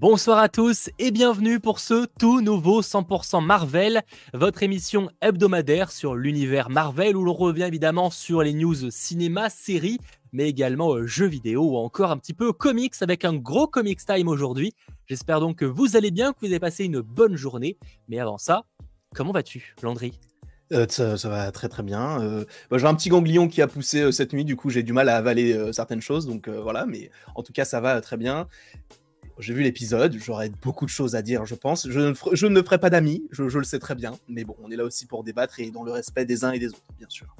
Bonsoir à tous et bienvenue pour ce tout nouveau 100% Marvel, votre émission hebdomadaire sur l'univers Marvel où l'on revient évidemment sur les news cinéma, séries, mais également euh, jeux vidéo ou encore un petit peu comics avec un gros comics time aujourd'hui. J'espère donc que vous allez bien, que vous avez passé une bonne journée. Mais avant ça, comment vas-tu, Landry? Euh, ça, va très très bien. Euh, bah, j'ai un petit ganglion qui a poussé cette nuit, du coup j'ai du mal à avaler certaines choses, donc voilà, mais en tout cas ça va très bien. J'ai vu l'épisode, j'aurais beaucoup de choses à dire, je pense. Je ne, je ne me ferai pas d'amis, je, le sais très bien, mais bon, on est là aussi pour débattre et dans le respect des uns et des autres, bien sûr.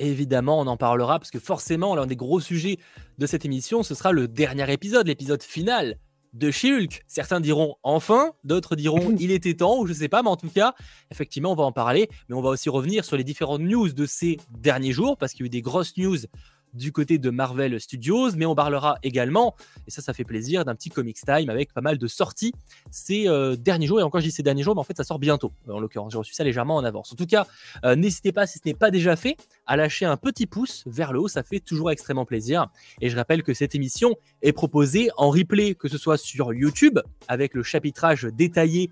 Évidemment, on en parlera parce que forcément, l'un des gros sujets de cette émission, ce sera le dernier épisode, l'épisode final de She-Hulk. Certains diront enfin, d'autres diront il était temps, ou je sais pas, mais en tout cas, effectivement, on va en parler, mais on va aussi revenir sur les différentes news de ces derniers jours parce qu'il y a eu des grosses news du côté de Marvel Studios, mais on parlera également, et ça, ça fait plaisir, d'un petit Comics Time avec pas mal de sorties ces euh, derniers jours. Et encore, je dis ces derniers jours, mais en fait, ça sort bientôt. En l'occurrence, j'ai reçu ça légèrement en avance. En tout cas, euh, n'hésitez pas, si ce n'est pas déjà fait, à lâcher un petit pouce vers le haut. Ça fait toujours extrêmement plaisir. Et je rappelle que cette émission est proposée en replay, que ce soit sur YouTube, avec le chapitrage détaillé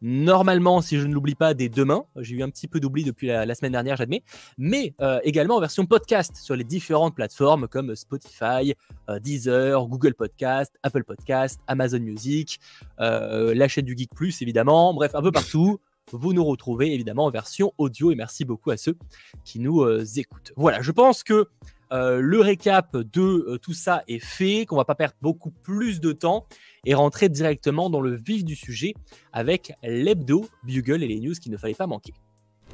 Normalement, si je ne l'oublie pas, dès demain. J'ai eu un petit peu d'oubli depuis la, semaine dernière, j'admets. Mais euh, également en version podcast sur les différentes plateformes comme Spotify, euh, Deezer, Google Podcast, Apple Podcast, Amazon Music, euh, la chaîne du Geek Plus, évidemment. Bref, un peu partout. Vous nous retrouvez évidemment en version audio et merci beaucoup à ceux qui nous écoutent. Voilà, je pense que le récap de tout ça est fait, qu'on va pas perdre beaucoup plus de temps et rentrer directement dans le vif du sujet avec l'hebdo, Bugle et les news qu'il ne fallait pas manquer.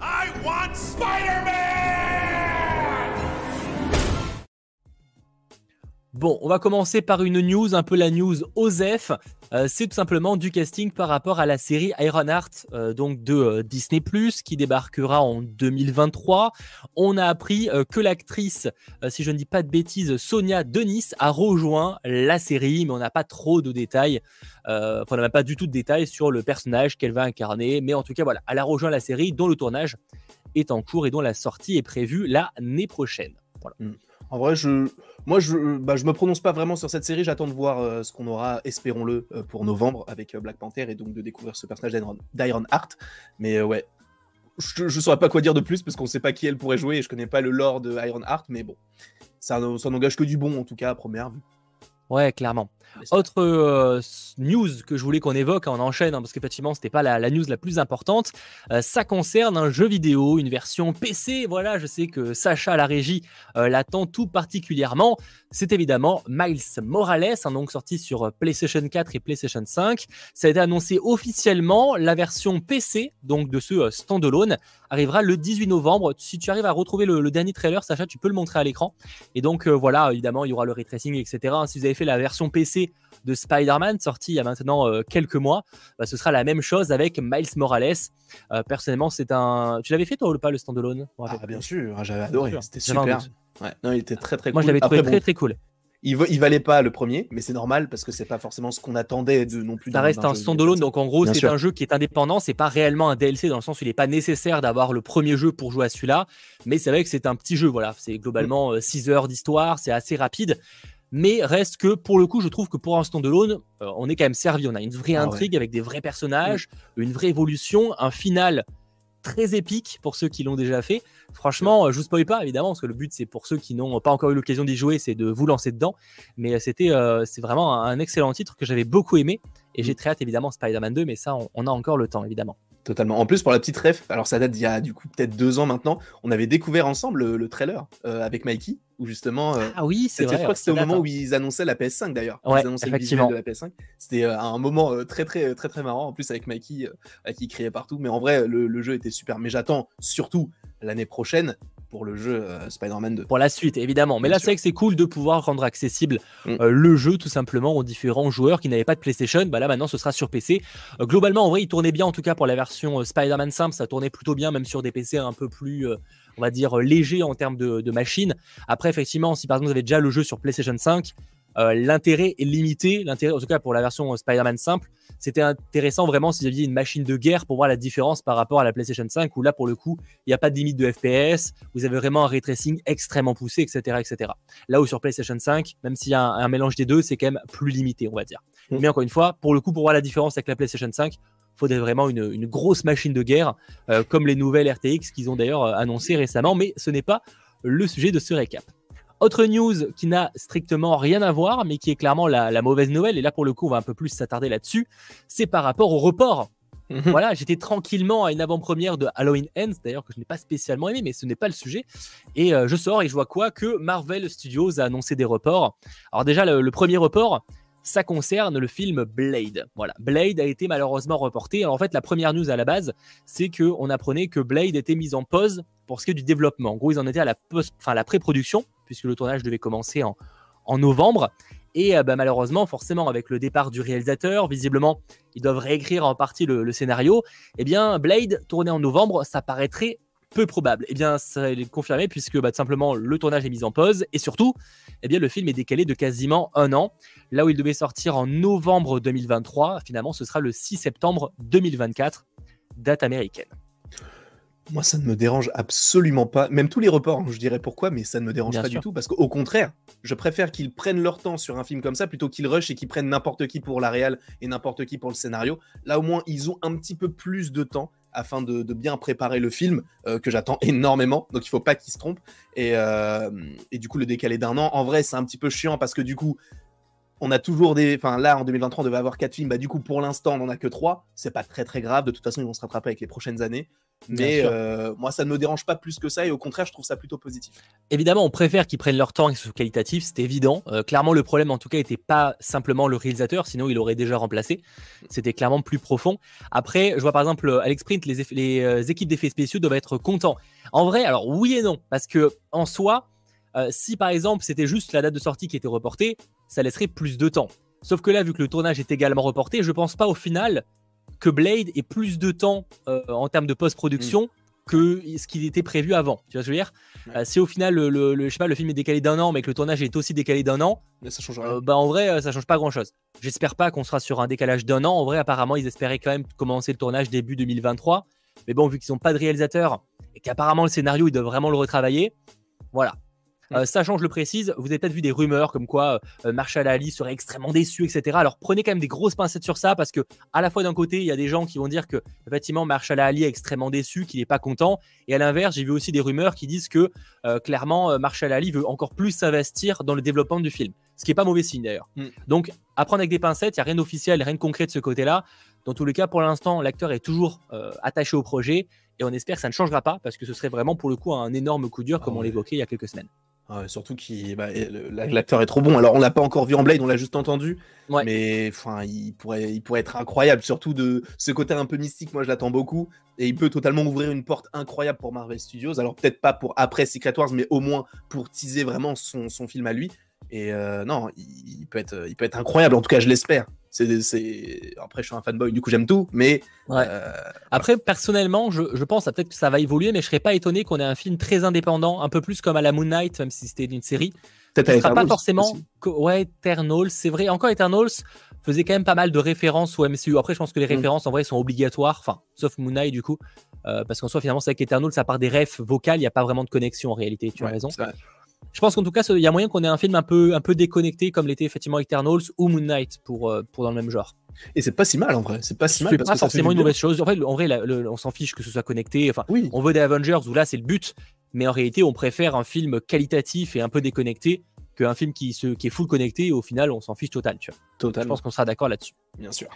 I want Bon, on va commencer par une news, un peu la news OZEF. Euh, c'est tout simplement du casting par rapport à la série Ironheart euh, donc de euh, Disney qui débarquera en 2023. On a appris que l'actrice, si je ne dis pas de bêtises, Sonia Denis a rejoint la série, mais on n'a pas trop de détails. enfin, on n'a pas du tout de détails sur le personnage qu'elle va incarner. Mais en tout cas, voilà, elle a rejoint la série dont le tournage est en cours et dont la sortie est prévue l'année prochaine. Voilà. Mm. En vrai, je, moi, je, bah, je me prononce pas vraiment sur cette série. J'attends de voir euh, ce qu'on aura, espérons-le, euh, pour novembre avec euh, Black Panther et donc de découvrir ce personnage d'Iron Heart. Mais ouais, je, je saurais pas quoi dire de plus parce qu'on sait pas qui elle pourrait jouer et je connais pas le lore de Iron Heart. Mais bon, ça, ça n'engage que du bon en tout cas à première vue. Ouais, clairement. Autre euh, news que je voulais qu'on évoque, on enchaîne, hein, parce qu'effectivement, c'était pas la, news la plus importante. Euh, ça concerne un jeu vidéo, une version PC. Voilà, je sais que Sacha la régie euh, l'attend tout particulièrement. C'est évidemment Miles Morales, hein, donc sorti sur PlayStation 4 et PlayStation 5. Ça a été annoncé officiellement. La version PC, donc de ce standalone, arrivera le 18 novembre. Si tu arrives à retrouver le, dernier trailer, Sacha, tu peux le montrer à l'écran. Et donc voilà, évidemment, il y aura le ray tracing, etc. Si vous avez fait la version PC de Spider-Man, sorti il y a maintenant euh, quelques mois, bah, ce sera la même chose avec Miles Morales. Euh, personnellement, c'est un. Tu l'avais fait toi ou pas le standalone? Ah, bien sûr, ah, j'avais adoré, c'était super. Ouais, non, il était très très Moi, cool. je l'avais trouvé très très cool. Il, il, valait pas le premier, mais c'est normal parce que c'est pas forcément ce qu'on attendait de non plus. Ça reste un standalone, donc en gros, c'est un jeu qui est indépendant. C'est pas réellement un DLC dans le sens où il n'est pas nécessaire d'avoir le premier jeu pour jouer à celui-là, mais c'est vrai que c'est un petit jeu. Voilà, c'est globalement 6 mm. euh, heures d'histoire, c'est assez rapide mais reste que pour le coup, je trouve que pour un standalone, euh, on est quand même servi. On a une vraie ah intrigue avec des vrais personnages, une vraie évolution, un final très épique pour ceux qui l'ont déjà fait. Franchement, je vous spoil pas évidemment parce que le but c'est pour ceux qui n'ont pas encore eu l'occasion d'y jouer, c'est de vous lancer dedans. Mais c'était euh, c'est vraiment un excellent titre que j'avais beaucoup aimé et j'ai mm. très hâte évidemment Spider-Man 2, mais ça on, a encore le temps évidemment. Totalement. En plus, pour la petite ref, alors ça date d'il y a du coup peut-être deux ans maintenant, on avait découvert ensemble le, trailer euh, avec Mikey, où justement. Euh, ah oui, c'est vrai. Je crois que c'était au moment où ils annonçaient la PS5 d'ailleurs. Ouais, ils annonçaient effectivement. de la PS5. C'était euh, un moment très très très très marrant. En plus avec Mikey, qui criait partout. Mais en vrai, le jeu était super. Mais j'attends surtout l'année prochaine pour le jeu euh, Spider-Man 2. Pour la suite, évidemment. Mais là, c'est vrai que c'est cool de pouvoir rendre accessible mm. euh, le jeu tout simplement aux différents joueurs qui n'avaient pas de PlayStation. Bah là, maintenant, ce sera sur PC. Euh, globalement, en vrai, il tournait bien, en tout cas pour la version Spider-Man simple, ça tournait plutôt bien, même sur des PC un peu plus, on va dire, légers en termes de, de machine. Après, effectivement, si par exemple vous avez déjà le jeu sur PlayStation 5, euh, l'intérêt est limité. L'intérêt, en tout cas pour la version Spider-Man simple, c'était intéressant vraiment si vous aviez une machine de guerre pour voir la différence par rapport à la PlayStation 5, où là pour le coup, il n'y a pas de limite de FPS, vous avez vraiment un ray tracing extrêmement poussé, etc., etc. Là où sur PlayStation 5, même s'il y a un, mélange des deux, c'est quand même plus limité, on va dire. Mm. Mais encore une fois, pour le coup, pour voir la différence avec la PlayStation 5, faudrait vraiment une, grosse machine de guerre, euh, comme les nouvelles RTX qu'ils ont d'ailleurs euh, annoncé récemment, mais ce n'est pas le sujet de ce récap. Autre news qui n'a strictement rien à voir, mais qui est clairement la, mauvaise nouvelle, et là pour le coup on va un peu plus s'attarder là-dessus, c'est par rapport au report. Mhm. Voilà, j'étais tranquillement à une avant-première de Halloween Ends, d'ailleurs que je n'ai pas spécialement aimé, mais ce n'est pas le sujet. Et euh, je sors et je vois quoi Que Marvel Studios a annoncé des reports. Alors déjà, le premier report, ça concerne le film Blade. Voilà, Blade a été malheureusement reporté. Alors en fait, la première news à la base, c'est que on apprenait que Blade était mis en pause pour ce qui est du développement. En gros, ils en étaient à la, enfin, la pré-production, puisque le tournage devait commencer en, en novembre. Et euh, bah, malheureusement, forcément, avec le départ du réalisateur, visiblement, ils doivent réécrire en partie le, scénario. Eh bien, Blade, tourné en novembre, ça paraîtrait peu probable. Eh bien, ça est confirmé puisque bah, tout simplement le tournage est mis en pause et surtout, eh bien, le film est décalé de quasiment un an. Là où il devait sortir en novembre 2023, finalement, ce sera le 6 septembre 2024, date américaine. Moi, ça ne me dérange absolument pas. Même tous les reports, hein, je dirais pourquoi, mais ça ne me dérange pas du tout. Parce qu'au contraire, je préfère qu'ils prennent leur temps sur un film comme ça plutôt qu'ils rushent et qu'ils prennent n'importe qui pour la réal et n'importe qui pour le scénario. Là, au moins, ils ont un petit peu plus de temps afin de, bien préparer le film euh, que j'attends énormément. Donc il faut pas qu'il se trompe. Euh, et, du coup, le décaler d'un an, en vrai, c'est un petit peu chiant parce que du coup, on a toujours des. Enfin, là, en 2023, on devait avoir quatre films. Bah, du coup, pour l'instant, on n'en a que trois. C'est pas très très grave. De toute façon, ils vont se rattraper avec les prochaines années. Mais euh, moi, ça ne me dérange pas plus que ça. Et au contraire, je trouve ça plutôt positif. Évidemment, on préfère qu'ils prennent leur temps et que ce soit qualitatif. C'est évident. Euh, clairement, le problème, en tout cas, n'était pas simplement le réalisateur. Sinon, il aurait déjà remplacé. C'était clairement plus profond. Après, je vois par exemple, Alex Print, les, les euh, équipes d'effets spéciaux doivent être contents. En vrai, alors oui et non. Parce que en soi, si par exemple, c'était juste la date de sortie qui était reportée, ça laisserait plus de temps. Sauf que là, vu que le tournage est également reporté, je pense pas au final que Blade ait plus de temps euh, en termes de post-production. Mm. que ce qui était prévu avant. Tu vois ce que je veux dire? Euh, Si au final le, le, je sais pas, le film est décalé d'un an, mais que le tournage est aussi décalé d'un an, ça change euh, bah en vrai, ça change pas grand chose. J'espère pas qu'on sera sur un décalage d'un an. En vrai, apparemment, ils espéraient quand même commencer le tournage début 2023. Mais bon, vu qu'ils n'ont pas de réalisateur et qu'apparemment le scénario, ils doivent vraiment le retravailler, voilà. Euh, sachant, je le précise, vous avez peut-être vu des rumeurs comme quoi euh, Marshall Ali serait extrêmement déçu, etc. Alors prenez quand même des grosses pincettes sur ça parce que à la fois d'un côté, il y a des gens qui vont dire que effectivement Marshall Ali est extrêmement déçu, qu'il n'est pas content, et à l'inverse, j'ai vu aussi des rumeurs qui disent que euh, clairement Marshall Ali veut encore plus s'investir dans le développement du film, ce qui est pas mauvais signe d'ailleurs. Mm. Donc à prendre avec des pincettes, il y a rien d'officiel, rien de concret de ce côté-là. Dans tous les cas, pour l'instant, l'acteur est toujours attaché au projet et on espère que ça ne changera pas parce que ce serait vraiment pour le coup un énorme coup dur comme ah on l'évoquait il y a quelques semaines surtout qu'il bah, l'acteur est trop bon. Alors on l'a pas encore vu en Blade, on l'a juste entendu, mais enfin il pourrait il pourrait être incroyable, surtout de ce côté un peu mystique. Moi je l'attends beaucoup et il peut totalement ouvrir une porte incroyable pour Marvel Studios. Alors peut-être pas pour après Secret Wars, mais au moins pour teaser vraiment son, son film à lui. Et euh, non, il, peut être il peut être incroyable. En tout cas je l'espère. C'est, Après, je suis un fanboy, du coup, j'aime tout. Mais. Euh, Après, personnellement, je, je pense peut-être que ça va évoluer, mais je serais pas étonné qu'on ait un film très indépendant, un peu plus comme à la Moon Knight, même si c'était une série. Peut-être sera pas forcément. Ouais, Eternals, c'est vrai. Encore Eternals faisait quand même pas mal de références au MCU. Après, je pense que les mm. références, en vrai, sont obligatoires. Enfin, sauf Moon Knight, du coup. Euh, parce qu'en soi, finalement, c'est avec Eternals, ça part des refs vocales, il n'y a pas vraiment de connexion en réalité. Tu as raison. Je pense qu'en tout cas, il y a moyen qu'on ait un film un peu, un peu déconnecté, comme l'était effectivement Eternals ou Moon Knight pour, euh, pour dans le même genre. Et c'est pas si mal en vrai. C'est pas si mal. C'est pas forcément une mauvaise chose. En vrai, en vrai on s'en fiche que ce soit connecté. Enfin, oui. on veut des Avengers où là c'est le but, mais en réalité, on préfère un film qualitatif et un peu déconnecté qu'un film qui, se, qui est full connecté et au final on s'en fiche total. Tu vois. Total. Je pense qu'on sera d'accord là-dessus. Bien sûr.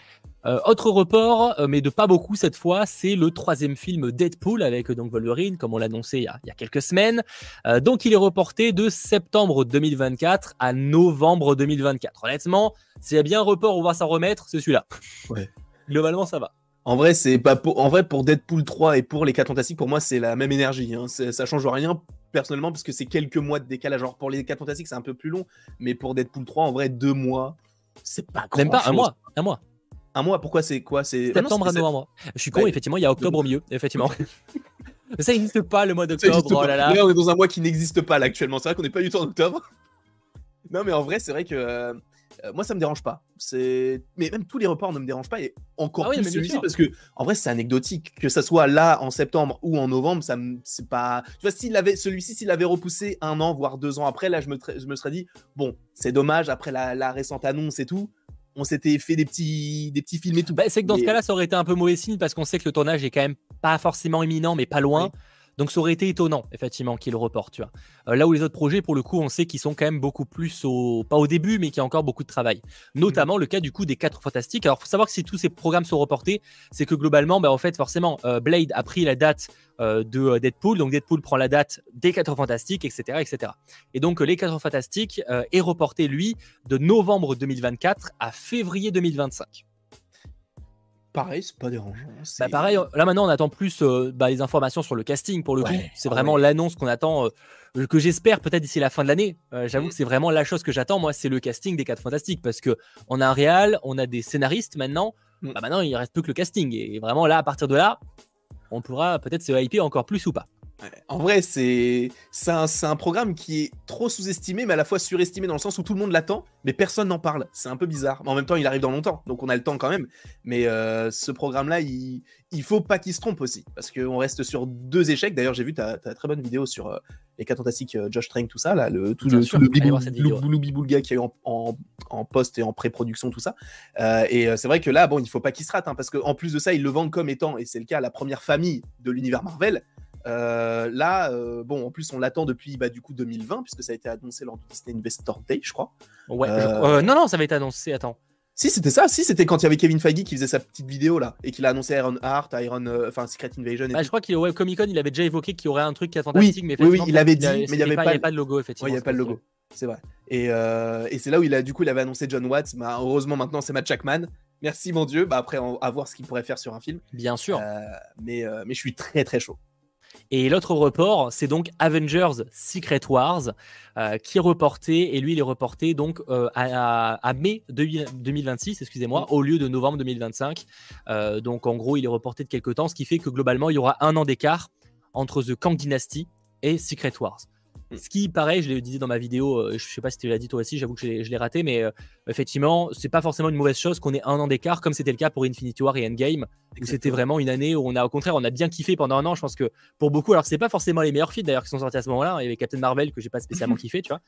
Euh, autre report, euh, mais de pas beaucoup cette fois, c'est le troisième film Deadpool avec donc Wolverine, comme on l'a annoncé il y, a, quelques semaines. Euh, donc il est reporté de septembre 2024 à novembre 2024. Honnêtement, s'il y a bien un report où on va s'en remettre, c'est celui-là. Ouais. Globalement, ça va. En vrai, c'est pas pour... en vrai pour Deadpool 3 et pour les 4 Fantastiques, pour moi, c'est la même énergie. Hein. Ça change rien personnellement parce que c'est quelques mois de décalage. Genre pour les 4 Fantastiques, c'est un peu plus long, mais pour Deadpool 3, en vrai, deux mois, c'est pas grand Même pas un mois, un mois. Un mois, pourquoi c'est quoi C'est septembre à novembre. Je suis con, effectivement, il y a octobre au milieu, effectivement. ça n'existe pas le mois d'octobre. Oh là là. on est dans un mois qui n'existe pas là actuellement. C'est vrai qu'on n'est pas du tout en octobre. non, mais en vrai, c'est vrai que euh, moi, ça me dérange pas. C'est, mais même tous les reports ne me dérangent pas et encore ah plus celui-ci parce que en vrai, c'est anecdotique que ça soit là en septembre ou en novembre. Ça, c'est pas. Tu vois, s'il avait celui-ci, s'il avait repoussé un an voire deux ans après, là, je me, je me serais dit bon, c'est dommage après la, la récente annonce et tout on s'était fait des petits, des petits films et tout. Bah, c'est que dans ce cas-là, ça aurait été un peu mauvais signe parce qu'on sait que le tournage est quand même pas forcément imminent, mais pas loin. Donc ça aurait été étonnant, effectivement, qu'il reporte. Tu vois. Euh, là où les autres projets, pour le coup, on sait qu'ils sont quand même beaucoup plus au. pas au début, mais qu'il y a encore beaucoup de travail. Notamment le cas du coup des 4 fantastiques. Alors, il faut savoir que si tous ces programmes sont reportés, c'est que globalement, bah, en fait, forcément, euh, Blade a pris la date euh, de Deadpool. Donc Deadpool prend la date des 4 fantastiques, etc. etc. Et donc les 4 fantastiques est reporté, lui, de novembre 2024 à février 2025 pareil, c'est pas dérangeant. Bah pareil, là maintenant on attend plus euh, bah, les informations sur le casting pour le coup. C'est vraiment l'annonce qu'on attend, euh, que j'espère peut-être d'ici la fin de l'année. Euh, j'avoue mm. que c'est vraiment la chose que j'attends. Moi, c'est le casting des 4 Fantastiques parce que on a un réal, on a des scénaristes maintenant. Mm. Bah, maintenant, il reste plus que le casting. Et vraiment là, à partir de là, on pourra peut-être se hyper encore plus ou pas. En vrai, c'est un, un, programme qui est trop sous-estimé, mais à la fois surestimé dans le sens où tout le monde l'attend, mais personne n'en parle. C'est un peu bizarre. Mais en même temps, il arrive dans longtemps, donc on a le temps quand même. Mais euh, ce programme-là, il, il faut pas qu'il se trompe aussi, parce qu'on reste sur deux échecs. D'ailleurs, j'ai vu ta, très bonne vidéo sur euh, les cas fantastiques, euh, Josh Trank, tout ça, là, le, tout le, tout le a eu en, en, post et en pré-production, tout ça. et c'est vrai que là, bon, il faut pas qu'il se rate, hein, parce qu'en plus de ça, ils le vendent comme étant, et c'est le cas, la première famille de l'univers Marvel. Euh, là, euh, bon, en plus, on l'attend depuis bah, du coup 2020, puisque ça a été annoncé lors du Disney Investor Day, je crois. Ouais, euh, non, non, ça avait été annoncé, attends. Si, c'était ça, si, c'était quand il y avait Kevin Feige qui faisait sa petite vidéo là, et qu'il a annoncé Iron Heart, Iron, enfin Secret Invasion. bah, je crois qu'il Web Comic Con, il avait déjà évoqué qu'il y aurait un truc qui est fantastique, mais oui, oui, il avait dit, mais il n'y avait, pas, pas de logo, effectivement. il n'y avait pas de logo, c'est vrai. Et, et c'est là où il a, du coup, il avait annoncé John Watts, bah, heureusement maintenant c'est Matt Jackman. Merci mon Dieu, bah, après, à voir ce qu'il pourrait faire sur un film. Bien sûr. mais, mais je suis très très chaud. Et l'autre report, c'est donc Avengers Secret Wars euh, qui est reporté, et lui, il est reporté donc euh, à, mai 2026, excusez-moi, au lieu de novembre 2025. Euh, donc en gros, il est reporté de quelques temps, ce qui fait que globalement, il y aura un an d'écart entre The Kang Dynasty et Secret Wars. Mm. Ce qui, pareil, je l'ai dit dans ma vidéo, euh, je sais pas si tu l'as dit toi aussi, j'avoue que je l'ai raté, mais euh, effectivement, c'est pas forcément une mauvaise chose qu'on ait un an d'écart, comme c'était le cas pour Infinity War et Endgame. C'était vraiment une année où on a, au contraire, on a bien kiffé pendant un an. Je pense que pour beaucoup, alors c'est pas forcément les meilleurs films d'ailleurs qui sont sortis à ce moment-là. Il y avait Captain Marvel que j'ai pas spécialement kiffé, tu vois.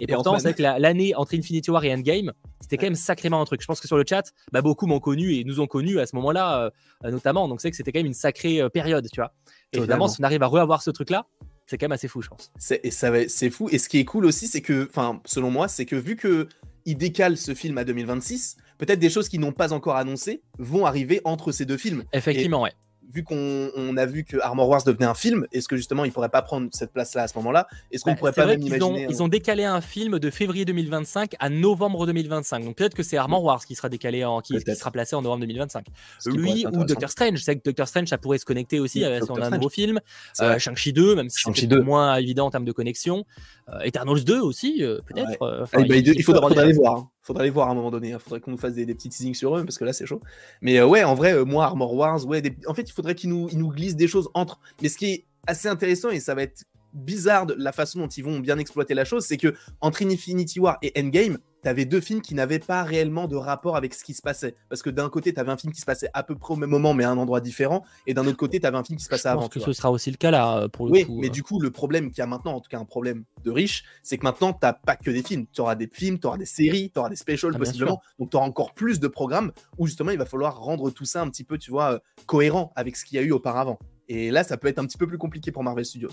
Et, pourtant, c'est que l'année entre Infinity War et Endgame, c'était quand même sacrément un truc. Je pense que sur le chat, bah, beaucoup m'ont connu et nous ont connu à ce moment-là, euh, notamment. Donc c'est que c'était quand même une sacrée période, tu vois. Et évidemment, si on arrive à reavoir ce truc-là, c'est quand même assez fou, je pense. C'est, et ça c'est fou. Et ce qui est cool aussi, c'est que, enfin, selon moi, c'est que vu que il décale ce film à 2026, peut-être des choses qui n'ont pas encore annoncé vont arriver entre ces deux films. Effectivement, ouais vu qu'on a vu que Armor Wars devenait un film, est-ce que justement il pourrait pas prendre cette place-là à ce moment-là? Est-ce qu'on bah, pourrait pas même imaginer ils ont, décalé un film de février 2025 à novembre deux-mille-vingt-cinq. Donc peut-être que c'est Armor Wars qui sera décalé en qui, sera placé en novembre 2025. Lui ou Doctor Strange, c'est que Doctor Strange ça pourrait se connecter aussi avec son un nouveau film. Euh, Shang-Chi 2, même si c'est moins évident en termes de connexion. Euh, Eternals 2 aussi, euh, peut-être. Euh, ah, bah, il, faudra, aller voir. Hein. Faudra aller voir à un moment donné. Il hein. faudrait qu'on nous fasse des, petits teasings sur eux parce que là c'est chaud. Mais ouais, en vrai, moi Armor Wars, ouais, en fait, il faudrait qu'ils nous, nous glissent des choses entre. Mais ce qui est assez intéressant et ça va être bizarre de la façon dont ils vont bien exploiter la chose, c'est que entre Infinity War et Endgame, t'avais deux films qui n'avaient pas réellement de rapport avec ce qui se passait. Parce que d'un côté, t'avais un film qui se passait à peu près au même moment, mais à un endroit différent, et d'un autre côté, t'avais un film qui se passait Je avant. Pense que ce sera aussi le cas là, pour le oui, coup. mais euh. du coup, le problème qu'il y a maintenant, en tout cas un problème de riche, c'est que maintenant, t'as pas que des films. Tu auras des films, tu auras des séries, tu auras des specials ah, possiblement. Donc, tu auras encore plus de programmes où justement, il va falloir rendre tout ça un petit peu, tu vois, euh, cohérent avec ce qu'il y a eu auparavant. Et là, ça peut être un petit peu plus compliqué pour Marvel Studios.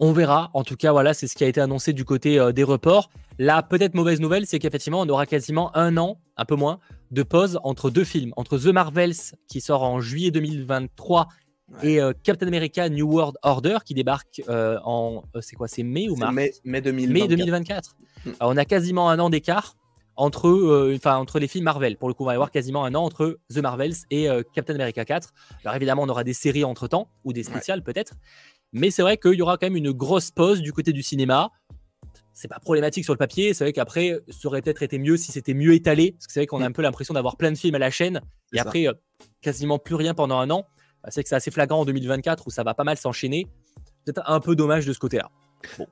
On verra. En tout cas, voilà, c'est ce qui a été annoncé du côté euh, des reports. La peut-être mauvaise nouvelle, c'est qu'effectivement, on aura quasiment un an, un peu moins, de pause entre deux films, entre The Marvels qui sort en juillet 2023 et euh, Captain America New World Order qui débarque euh, en c'est quoi, c'est mai ou mars mai, 2024. 2024. Hmm. on a quasiment un an d'écart entre, enfin, entre les films Marvel. Pour le coup, on va y avoir quasiment un an entre The Marvels et Captain America 4. Alors évidemment, on aura des séries entre temps ou des spéciales peut-être. Mais c'est vrai qu'il y aura quand même une grosse pause du côté du cinéma. C'est pas problématique sur le papier. C'est vrai qu'après, ça aurait peut-être été mieux si c'était mieux étalé. Parce que c'est vrai qu'on a mm. un peu l'impression d'avoir plein de films à la chaîne. Et après, euh, quasiment plus rien pendant un an. Bah, c'est que c'est assez flagrant en 2024 où ça va pas mal s'enchaîner. Peut-être un peu dommage de ce côté-là. Bon.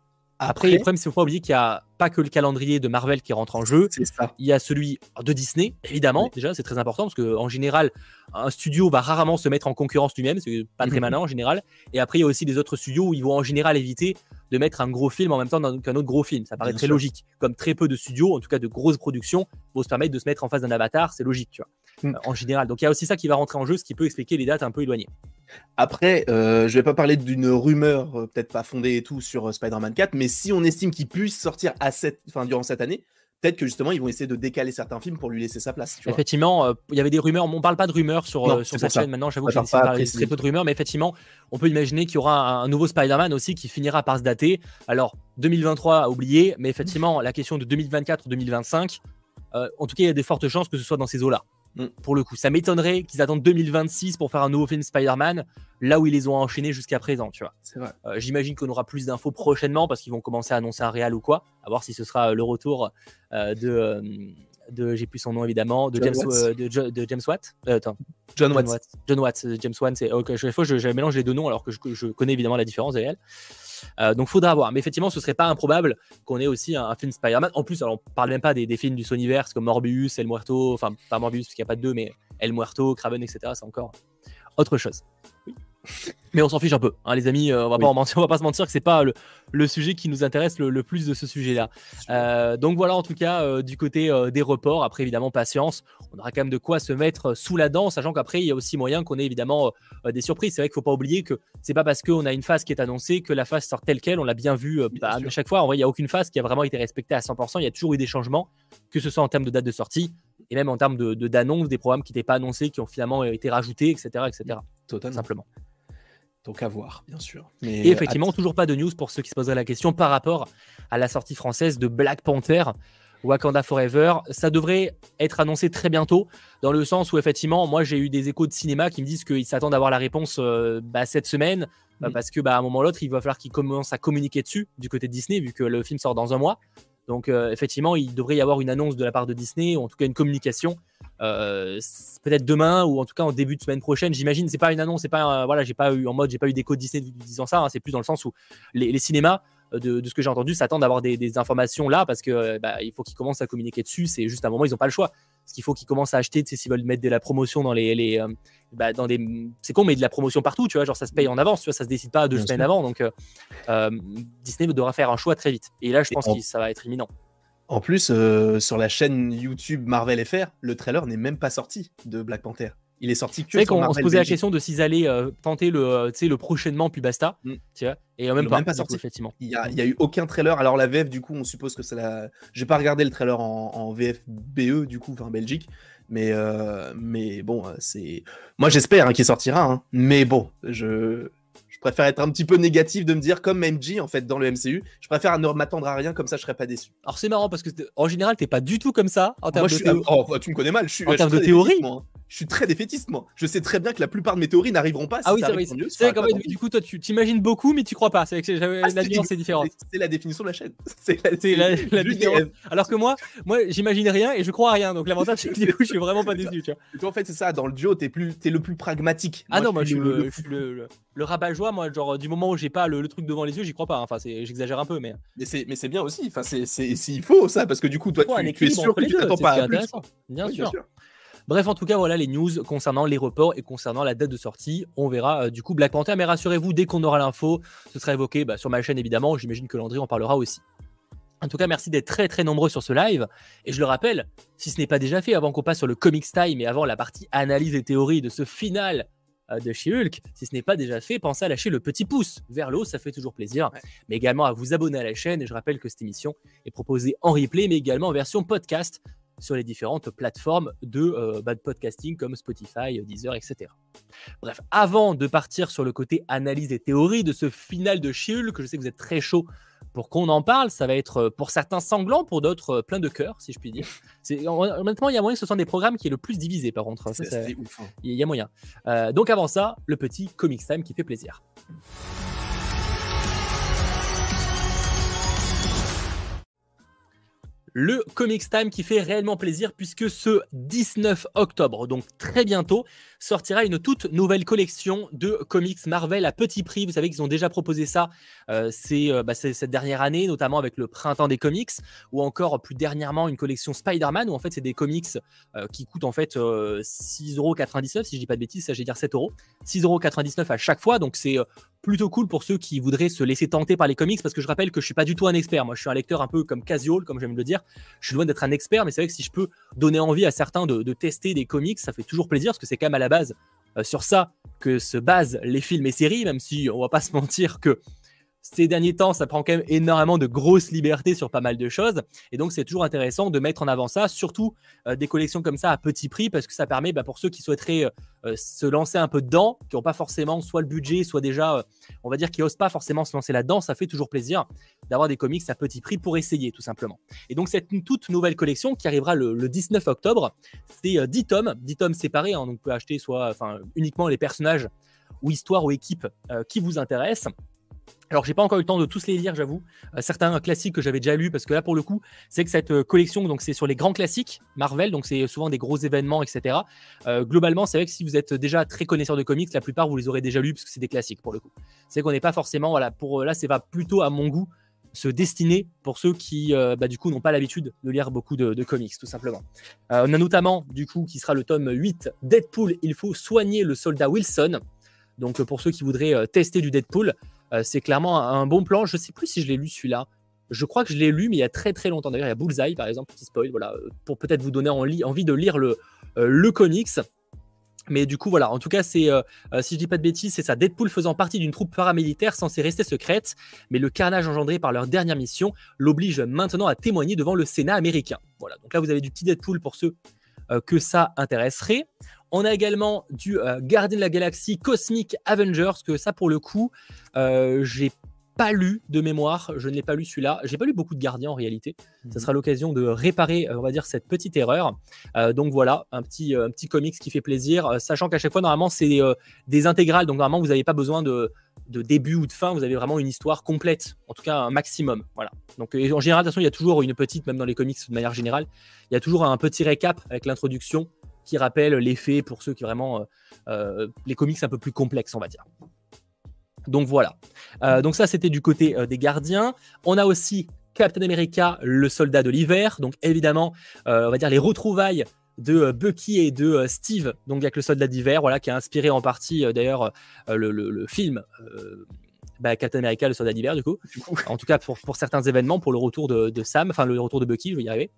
Après, le problème, c'est qu'il ne faut pas oublier qu'il n'y a pas que le calendrier de Marvel qui rentre en jeu. Ça. Il y a celui de Disney, évidemment. Déjà, c'est très important parce qu'en général, un studio va rarement se mettre en concurrence lui-même. C'est pas très mhm. malin en général. Et après, il y a aussi des autres studios où ils vont en général éviter de mettre un gros film en même temps qu'un autre gros film. Ça paraît très logique. Comme très peu de studios, en tout cas de grosses productions, vont se permettre de se mettre en face d'un avatar. C'est logique, tu vois, mm. euh, en général. Donc il y a aussi ça qui va rentrer en jeu, ce qui peut expliquer les dates un peu éloignées. Après, euh, je vais pas parler d'une rumeur, euh, peut-être pas fondée et tout, sur euh, Spider-Man 4, mais si on estime qu'il puisse sortir à cette, enfin, durant cette année, peut-être que justement ils vont essayer de décaler certains films pour lui laisser sa place. effectivement, il y avait des rumeurs. On parle pas de rumeurs sur, sur cette chaîne maintenant. J'avoue que j'ai très peu de rumeurs, mais effectivement, on peut imaginer qu'il y aura un, nouveau Spider-Man aussi qui finira par se dater. Alors 2023 à oublier, mais effectivement la question de 2024 ou 2025, en tout cas il y a des fortes chances que ce soit dans ces eaux-là. Mm. Pour le coup, ça m'étonnerait qu'ils attendent 2026 pour faire un nouveau film Spider-Man, là où ils les ont enchaînés jusqu'à présent, tu vois. Euh, j'imagine qu'on aura plus d'infos prochainement parce qu'ils vont commencer à annoncer un réel ou quoi, à voir si ce sera euh, le retour euh, de, de j'ai plus son nom évidemment, de, James, de, James, Watt. attends. John, Watts. John Watts. James Wan, c'est. Ok, chaque fois je, je, mélange les deux noms alors que je, je connais évidemment la différence réelle. Euh, donc faudra voir. Mais effectivement, ce serait pas improbable qu'on ait aussi un, film Spider-Man. En plus, alors, on parle même pas des, films du Sonyverse comme Morbius, El Muerto, enfin pas Morbius parce qu'il n'y a pas de deux, mais El Muerto, Craven, etc. C'est encore autre chose. Mais on s'en fiche un peu, hein, les amis. Euh, on va pas mentir, on va pas se mentir que c'est pas le, sujet qui nous intéresse le, plus de ce sujet-là. Euh, donc voilà, en tout cas, euh, du côté des reports. Après, évidemment, patience. On aura quand même de quoi se mettre sous la dent, sachant qu'après, il y a aussi moyen qu'on ait évidemment des surprises. C'est vrai qu'il faut pas oublier que c'est pas parce qu'on a une phase qui est annoncée que la phase sort telle quelle. On l'a bien vu bah, à chaque fois. En vrai, il y a aucune phase qui a vraiment été respectée à 100%. Il y a toujours eu des changements, que ce soit en termes de date de sortie et même en termes de d'annonces, des programmes qui n'étaient pas annoncés, qui ont finalement été rajoutés, etc., etc. Totalement. Simplement. Donc à voir, bien sûr. et effectivement, toujours pas de news pour ceux qui se poseraient la question par rapport à la sortie française de Black Panther. Wakanda Forever, ça devrait être annoncé très bientôt, dans le sens où effectivement, moi j'ai eu des échos de cinéma qui me disent qu'ils s'attendent à avoir la réponse euh, bah, cette semaine, bah, mm. parce que bah, à un moment ou l'autre, il va falloir qu'ils commencent à communiquer dessus du côté de Disney, vu que le film sort dans un mois. Donc euh, effectivement, il devrait y avoir une annonce de la part de Disney, ou en tout cas une communication euh, peut-être demain ou en tout cas en début de semaine prochaine. J'imagine, c'est pas une annonce, c'est pas voilà, j'ai pas eu en mode, j'ai pas eu d'écho Disney disant ça. Hein. c'est plus dans le sens où les, cinémas, euh, de, ce que j'ai entendu, s'attendent d'avoir des, des, informations là parce que euh, bah, il faut qu'ils commencent à communiquer dessus. C'est juste un moment, ils n'ont pas le choix. Ce qu'il faut qu'ils commencent à acheter, s'ils veulent mettre de la promotion dans les, les bah, dans des, c'est con, mais de la promotion partout, tu vois, genre ça se paye en avance, tu vois, ça se décide pas deux semaines avant. Donc Disney devra faire un choix très vite. Et là, je pense que ça va être imminent. En plus, euh, sur la chaîne YouTube Marvel FR, le trailer n'est même pas sorti de Black Panther. Il est sorti que sur on se posait la question de s'ils allaient euh, tenter le, euh, le prochainement puis basta. Mm. Tu vois et même pas, même pas sorti. effectivement. Il n'y a, a, eu aucun trailer. Alors la VF, du coup, on suppose que c'est la. J'ai pas regardé le trailer en, en VFBE, du coup, enfin Belgique. Mais, mais bon, c'est. Moi, j'espère hein, qu'il sortira. Hein. Mais bon, je préfère être un petit peu négatif de me dire comme MJ en fait dans le MCU. Je préfère ne m'attendre à rien comme ça je serais pas déçu. Alors c'est marrant parce que en général t'es pas du tout comme ça en termes de oh, tu me connais mal. Je suis, en termes de théorie. Je suis très défaitiste moi. Je sais très bien que la plupart de mes théories n'arriveront pas. ah oui c'est vrai. C'est vrai du coup toi tu t'imagines beaucoup mais tu crois pas. C'est ah, la nuance est différente. C'est la définition de la chaîne. C'est la, la, différence. Alors que moi moi j'imagine rien et je crois à rien donc l'avantage c'est que du coup je suis vraiment pas déçu. Tu vois. en fait c'est ça dans le duo t'es plus es le plus pragmatique. Ah non moi je suis le le rabat-joie, moi, genre, du moment où j'ai pas le, truc devant les yeux, j'y crois pas. Enfin, j'exagère un peu, mais. Mais c'est bien aussi. Enfin, c'est il faut ça, parce que du coup, toi, tu, tu es sûr que tu t'attends pas à plus. Bien, sûr. Bref, en tout cas, voilà les news concernant les reports et concernant la date de sortie. On verra euh, du coup Black Panther, mais rassurez-vous, dès qu'on aura l'info, ce sera évoqué bah, sur ma chaîne évidemment. J'imagine que Landry en parlera aussi. En tout cas, merci d'être très très nombreux sur ce live. Et je le rappelle, si ce n'est pas déjà fait, avant qu'on passe sur le Comics Time et avant la partie analyse et théorie de ce final euh, de chez Hulk. Si ce n'est pas déjà fait, pensez à lâcher le petit pouce vers le haut, ça fait toujours plaisir. Mais également à vous abonner à la chaîne. Et je rappelle que cette émission est proposée en replay, mais également en version podcast sur les différentes plateformes de euh, bah, podcasting comme Spotify, Deezer, etc. Bref, avant de partir sur le côté analyse et théorie de ce final de She-Hulk, je sais que vous êtes très chaud pour qu'on en parle. Ça va être euh, pour certains sanglant, pour d'autres euh, plein de cœur, si je puis dire. honnêtement, il y a moyen que ce soit des programmes qui est le plus divisé, par contre. C'est ouf. Hein. Il y a moyen. Euh, donc avant ça, le petit Comics Time qui fait plaisir. Le Comics Time qui fait réellement plaisir puisque ce 19 octobre, donc très bientôt, sortira une toute nouvelle collection de comics Marvel à petit prix. Vous savez qu'ils ont déjà proposé ça euh, euh, bah, c'est cette dernière année, notamment avec le printemps des comics, ou encore plus dernièrement une collection Spider-Man où en fait c'est des comics euh, qui coûtent en fait 6,99€ si je dis pas de bêtises, ça j'ai dire 7 euros, 6,99€ à chaque fois, donc c'est plutôt cool pour ceux qui voudraient se laisser tenter par les comics parce que je rappelle que je suis pas du tout un expert. Moi, je suis un lecteur un peu comme casual, comme j'aime le dire. Je suis loin d'être un expert, mais c'est vrai que si je peux donner envie à certains de, tester des comics, ça fait toujours plaisir parce que c'est quand même à la base euh, sur ça que se basent les films et séries, même si on va pas se mentir que ces derniers temps, ça prend quand même énormément de grosses libertés sur pas mal de choses. Et donc, c'est toujours intéressant de mettre en avant ça, surtout euh, des collections comme ça à petit prix, parce que ça permet bah, pour ceux qui souhaiteraient euh, euh, se lancer un peu dedans, qui n'ont pas forcément soit le budget, soit déjà, on va dire, qui n'osent pas forcément se lancer là-dedans, ça fait toujours plaisir d'avoir des comics à petit prix pour essayer, tout simplement. Et donc, c'est une toute nouvelle collection qui arrivera le, 19 octobre. C'est 10 tomes, 10 tomes séparés, hein, donc vous pouvez acheter soit uniquement les personnages ou histoires ou équipes qui vous intéressent. Alors, j'ai pas encore eu le temps de tous les lire, j'avoue. Euh, certains classiques que j'avais déjà lus, parce que là, pour le coup, c'est que cette euh, collection, donc c'est sur les grands classiques Marvel, donc c'est souvent des gros événements, etc. Euh, globalement, c'est vrai que si vous êtes déjà très connaisseur de comics, la plupart vous les aurez déjà lus parce que c'est des classiques pour le coup. C'est qu'on n'est pas forcément, voilà, pour là, c'est pas plutôt à mon goût se destiner pour ceux qui, bah, du coup, n'ont pas l'habitude de lire beaucoup de, de comics, tout simplement. on a notamment, du coup, qui sera le tome 8, Deadpool, il faut soigner le soldat Wilson. Donc, pour ceux qui voudraient tester du Deadpool, c'est clairement un, bon plan. Je sais plus si je l'ai lu celui-là. Je crois que je l'ai lu, mais il y a très très longtemps. D'ailleurs, il y a Bullseye, par exemple, petit spoil, voilà, euh, pour peut-être vous donner envie de lire le, euh, le comics. Mais du coup, voilà, en tout cas, c'est, si je dis pas de bêtises, c'est ça. Deadpool faisant partie d'une troupe paramilitaire censée rester secrète, mais le carnage engendré par leur dernière mission l'oblige maintenant à témoigner devant le Sénat américain. Voilà, donc là, vous avez du petit Deadpool pour ceux que ça intéresserait. On a également du euh, Gardien de la Galaxie Cosmic Avengers, que ça pour le coup, euh, j'ai pas lu de mémoire, je ne l'ai pas lu celui-là. J'ai pas lu beaucoup de Gardiens en réalité. Ça mhm. sera l'occasion de réparer, euh, on va dire, cette petite erreur. donc voilà, un petit, un petit comics qui fait plaisir, sachant qu'à chaque fois, normalement, c'est des intégrales. Donc normalement, vous n'avez pas besoin de, de, début ou de fin, vous avez vraiment une histoire complète, en tout cas un maximum. Voilà. Donc en général, de toute façon, il y a toujours une petite, même dans les comics de manière générale, il y a toujours un petit récap avec l'introduction qui rappelle les faits pour ceux qui vraiment euh, euh, les comics un peu plus complexes, on va dire. Donc voilà. Euh, donc ça, c'était du côté des gardiens. On a aussi Captain America, le soldat de l'hiver. Donc évidemment, on va dire les retrouvailles de Bucky et de Steve, donc avec le soldat d'hiver, voilà, qui a inspiré en partie d'ailleurs le, film bah, Captain America, le soldat d'hiver, du coup. En tout cas, pour, pour, certains événements, pour le retour de, de Sam, enfin le retour de Bucky, je vais y arriver.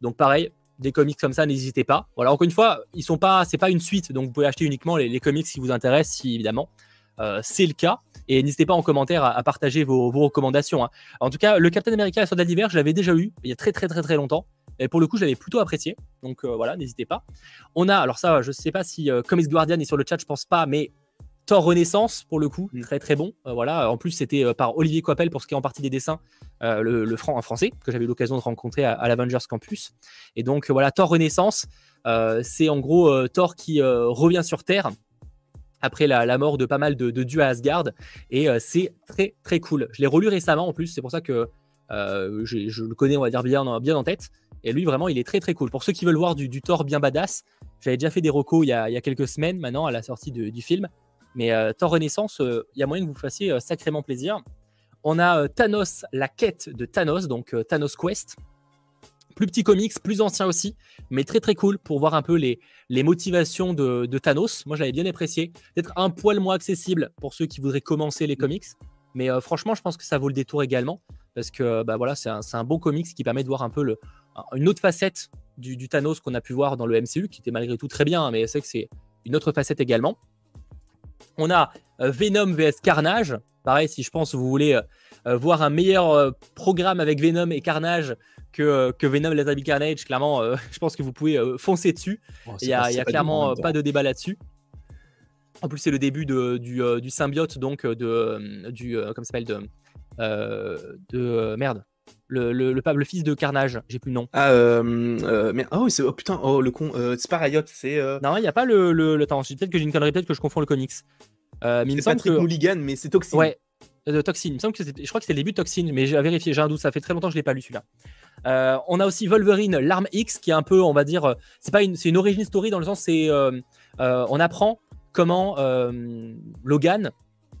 Donc pareil, des comics comme ça, n'hésitez pas. Voilà, encore une fois, ils sont pas, c'est pas une suite, donc vous pouvez acheter uniquement les, comics qui vous intéressent, si évidemment euh, c'est le cas. Et n'hésitez pas en commentaire à, partager vos, recommandations. Hein. En tout cas, le Captain America et Soldat d'hiver, je l'avais déjà eu il y a très très très très longtemps. Et pour le coup, je l'avais plutôt apprécié. Donc euh, voilà, n'hésitez pas. On a, alors ça, je sais pas si euh, Comics Guardian est sur le chat, je pense pas, mais Thor Renaissance, pour le coup, mm. très très bon. Euh, voilà. En plus, c'était euh, par Olivier Coppel pour ce qui est en partie des dessins, euh, le, franc en français, que j'avais eu l'occasion de rencontrer à, l'Avengers Campus. Et donc, voilà, Thor Renaissance, c'est en gros Thor qui revient sur Terre après la, mort de pas mal de, dieux à Asgard. Et c'est très très cool. Je l'ai relu récemment en plus, c'est pour ça que je le connais, on va dire, bien, bien en tête. Et lui, vraiment, il est très très cool. Pour ceux qui veulent voir du, Thor bien badass, j'avais déjà fait des recos il y, a, quelques semaines maintenant à la sortie du film. Mais euh, Thor Renaissance, il euh, y a moyen que vous fassiez euh, sacrément plaisir. On a Thanos, la quête de Thanos, donc Thanos Quest. Plus petit comics, plus ancien aussi, mais très très cool pour voir un peu les, les motivations de, Thanos. Moi, j'avais bien apprécié. Peut-être un poil moins accessible pour ceux qui voudraient commencer les comics. Mais franchement, je pense que ça vaut le détour également. Parce que bah, voilà, c'est un, bon comics qui permet de voir un peu le, une autre facette du, du Thanos qu'on a pu voir dans le MCU, qui était malgré tout très bien, mais c'est que c'est une autre facette également. On a euh, Venom vs Carnage. Pareil, si je pense vous voulez euh, euh, voir un meilleur programme avec Venom et Carnage que, que Venom Let There Carnage, clairement, je pense que vous pouvez foncer dessus. Oh, il n'y a, clairement pas de débat là-dessus. En plus, c'est le début du, symbiote, donc de, du, comment s'appelle, de, de merde. Le, le, le, fils de Carnage, j'ai plus le nom. Ah, euh, mais oh, c'est, oh putain, oh, le con, c'est pas Riot, c'est. Non, il n'y a pas le. le, le temps, peut-être que j'ai une connerie, peut-être que je confonds le comics. Euh, mais c'est Patrick que... Mulligan, mais c'est Toxin. Ouais, de Toxin. Il me semble que je crois que c'était le début de Toxin, mais j'ai vérifié, j'ai un doute, ça fait très longtemps que je l'ai pas lu celui-là. on a aussi Wolverine, l'arme X, qui est un peu, on va dire, c'est pas une, c'est une origin story dans le sens, c'est, on apprend comment Logan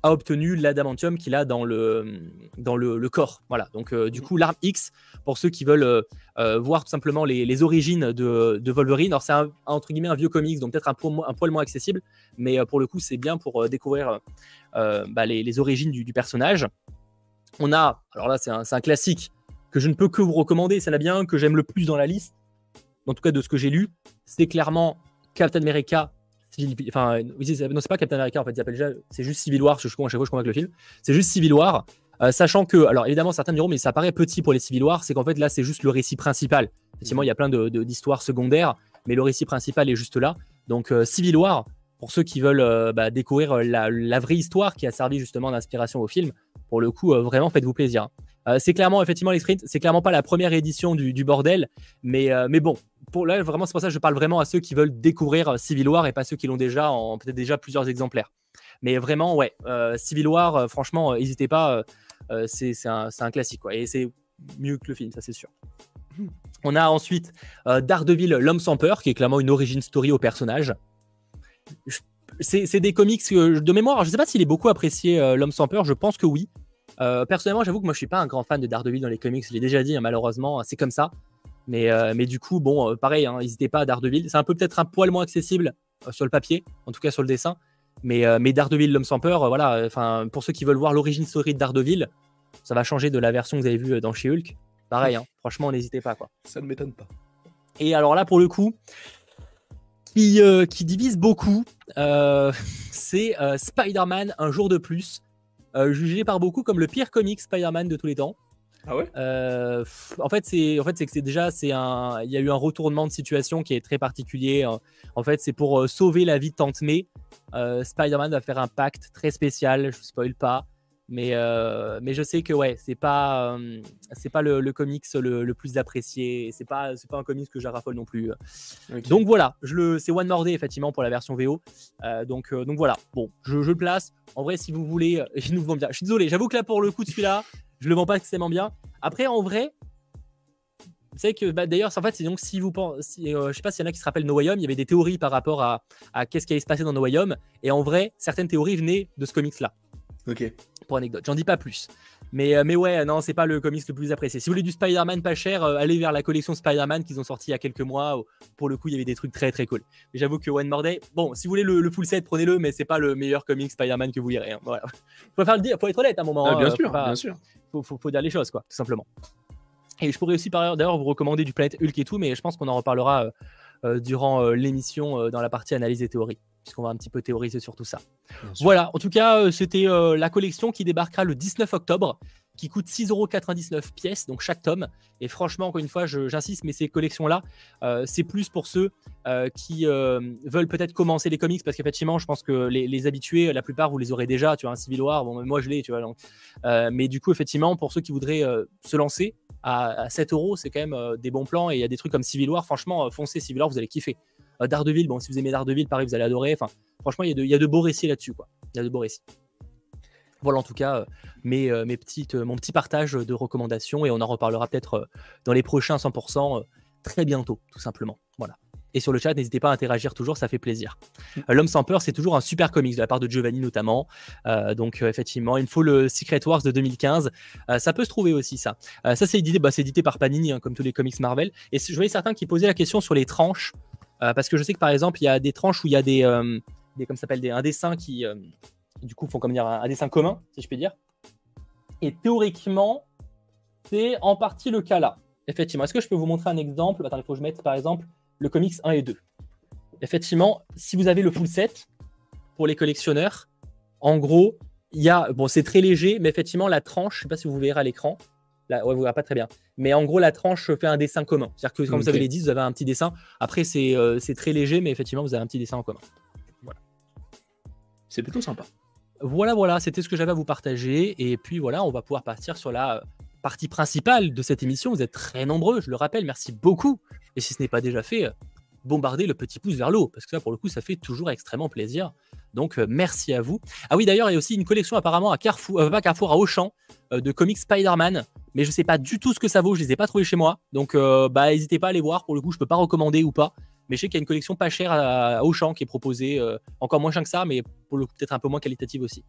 a obtenu l'adamantium qu'il a dans le, dans le, corps. Voilà. Donc, du coup, l'arme X, pour ceux qui veulent voir tout simplement les, origines de, Wolverine. Alors, c'est un, entre guillemets un vieux comics, donc peut-être un, un, poil moins accessible, mais pour le coup, c'est bien pour découvrir bah, les, origines du, personnage. On a, alors là, c'est un, un, classique que je ne peux que vous recommander. C'est la bien que j'aime le plus dans la liste, en tout cas de ce que j'ai lu. C'est clairement Captain America Enfin, non, c'est pas Captain America en fait, déjà, c'est juste Civil War, je, je, à chaque fois je convainc le film. C'est juste Civil War, euh, sachant que, alors évidemment, certains diront, mais ça paraît petit pour les Civil War, c'est qu'en fait là, c'est juste le récit principal. Effectivement, il y a plein d'histoires de, secondaires, mais le récit principal est juste là. Donc, euh, Civil War, pour ceux qui veulent euh, bah, découvrir la, vraie histoire qui a servi justement d'inspiration au film, pour le coup, vraiment, faites-vous plaisir. C'est clairement, effectivement, les sprints, c'est clairement pas la première édition du, du bordel, mais, mais bon, pour là, vraiment, c'est pour ça que je parle vraiment à ceux qui veulent découvrir euh, Civil War et pas ceux qui l'ont déjà en peut-être déjà plusieurs exemplaires. Mais vraiment, ouais, euh, Civil War, euh, franchement, n'hésitez pas, c'est un, un, classique, quoi. Et c'est mieux que le film, ça c'est sûr. On a ensuite Daredevil, l'homme sans peur, qui est clairement une origin story au personnage. C'est des comics de mémoire. Je sais pas s'il est beaucoup apprécié, l'homme sans peur. Je pense que oui. Personnellement, j'avoue que moi je suis pas un grand fan de Daredevil dans les comics. Je l'ai déjà dit, hein, malheureusement, c'est comme ça. Mais, euh, mais du coup, bon, euh, pareil, hein, n'hésitez pas à Daredevil. C'est un peu peut-être un poil moins accessible euh, sur le papier, en tout cas sur le dessin. Mais, mais Daredevil, l'homme sans peur, voilà. Enfin, pour ceux qui veulent voir l'origine story de Daredevil, ça va changer de la version que vous avez vue dans chez Hulk. Pareil, hein, franchement, n'hésitez pas. Quoi. Ça ne m'étonne pas. Et alors là, pour le coup, qui, qui divise beaucoup, c'est Spider-Man Un jour de plus, jugé par beaucoup comme le pire comic Spider-Man de tous les temps. Ah ouais? Euh, En fait, c'est en fait que c'est déjà c'est un il y a eu un retournement de situation qui est très particulier. En fait, c'est pour euh, sauver la vie de Tante May. Euh, Spider-Man va faire un pacte très spécial. Je spoil pas, mais mais je sais que ouais, c'est pas c'est pas le, comics le, plus apprécié. C'est pas c'est pas un comics que j'arraffole non plus. Donc voilà, je le c'est One More Day effectivement pour la version VO. donc donc voilà. Bon, je, je, le place. En vrai, si vous voulez, je nous vends bien. Je suis désolé. J'avoue que là pour le coup de celui-là. Je le vends pas extrêmement bien. Après, en vrai, vous savez que bah, d'ailleurs, en fait, c'est donc si vous pensez, euh, je sais pas s'il y en a qui se rappellent No Way il y avait des théories par rapport à, qu'est-ce qui allait se passer dans No Way Et en vrai, certaines théories venaient de ce comics-là. Ok. Pour anecdote, j'en dis pas plus. Mais, euh, mais ouais, non, c'est pas le comics le plus apprécié. Si vous voulez du Spider-Man pas cher, euh, allez vers la collection Spider-Man qu'ils ont sorti il y a quelques mois. pour le coup, il y avait des trucs très très cool. Mais j'avoue que One More Day, bon, si vous voulez le, full set, prenez-le, mais c'est pas le meilleur comics Spider-Man que vous lirez. Hein. Voilà. Faut faire le dire, faut être honnête à un moment. Ah, bien hein, sûr, bien sûr faut, faut, dire les choses, quoi, tout simplement. Et je pourrais aussi par d'ailleurs vous recommander du Planète Hulk et tout, mais je pense qu'on en reparlera euh, euh, durant euh, l'émission dans la partie analyse et théorie, puisqu'on va un petit peu théoriser sur tout ça. Voilà, en tout cas, c'était la collection qui débarquera le 19 octobre qui coûte 6,99€ pièces, donc chaque tome. Et franchement, encore une fois, j'insiste, mais ces collections-là, euh, c'est plus pour ceux euh, qui euh, veulent peut-être commencer les comics, parce qu'effectivement, je pense que les, habitués, la plupart, vous les aurez déjà. Tu vois, un Civil War, bon, moi je l'ai, tu vois. Donc, mais du coup, effectivement, pour ceux qui voudraient se lancer à, 7 euros, c'est quand même des bons plans. Et il y a des trucs comme Civil War, franchement, foncez Civil War, vous allez kiffer. Daredevil, bon, si vous aimez Daredevil, pareil, vous allez adorer. Enfin, franchement, il y, a de, il y a de beaux récits là-dessus, quoi. Il y a de beaux récits. Voilà en tout cas euh, mes, euh, mes petites, euh, mon petit partage de recommandations et on en reparlera peut-être dans les prochains 100% très bientôt, tout simplement. Voilà. Et sur le chat, n'hésitez pas à interagir toujours, ça fait plaisir. Mm. L'homme sans peur, c'est toujours un super comics de la part de Giovanni notamment. donc effectivement, il faut le Secret Wars de 2015. ça peut se trouver aussi ça. ça c'est édité, bah, édité par Panini, hein, comme tous les comics Marvel. Et je voyais certains qui posaient la question sur les tranches, parce que je sais que par exemple, il y a des tranches où il y a des, des comme s'appelle un dessin qui du coup font comme dire un, dessin commun, si je peux dire. Et théoriquement, c'est en partie le cas là. Effectivement. Est-ce que je peux vous montrer un exemple? Attends, il faut que je mette par exemple le comics 1 et 2. Effectivement, si vous avez le full set pour les collectionneurs, en gros, il y a. Bon, c'est très léger, mais effectivement, la tranche, je ne sais pas si vous verrez à l'écran. Là, ouais, vous verrez pas très bien. Mais en gros, la tranche fait un dessin commun. C'est-à-dire que quand vous avez les 10, vous avez un petit dessin. Après, euh, c'est très léger, mais effectivement, vous avez un petit dessin en commun. Voilà. C'est plutôt sympa. Voilà, voilà, c'était ce que j'avais à vous partager. Et puis voilà, on va pouvoir partir sur la partie principale de cette émission. Vous êtes très nombreux, je le rappelle, merci beaucoup. Et si ce n'est pas déjà fait, bombardez le petit pouce vers l'eau, parce que ça, pour le coup, ça fait toujours extrêmement plaisir. Donc, euh, merci à vous. Ah oui, d'ailleurs, il y a aussi une collection apparemment à Carrefour, euh, pas Carrefour, à Auchan, euh, de comics Spider-Man. mais je sais pas du tout ce que ça vaut. Je les ai pas trouvés chez moi, donc bah n'hésitez pas à les voir. Pour le coup, je peux pas recommander ou pas, mais je sais qu'il y a une collection pas chère à, Auchan qui est proposée, encore moins cher que ça, mais le peut-être un peu moins qualitative aussi.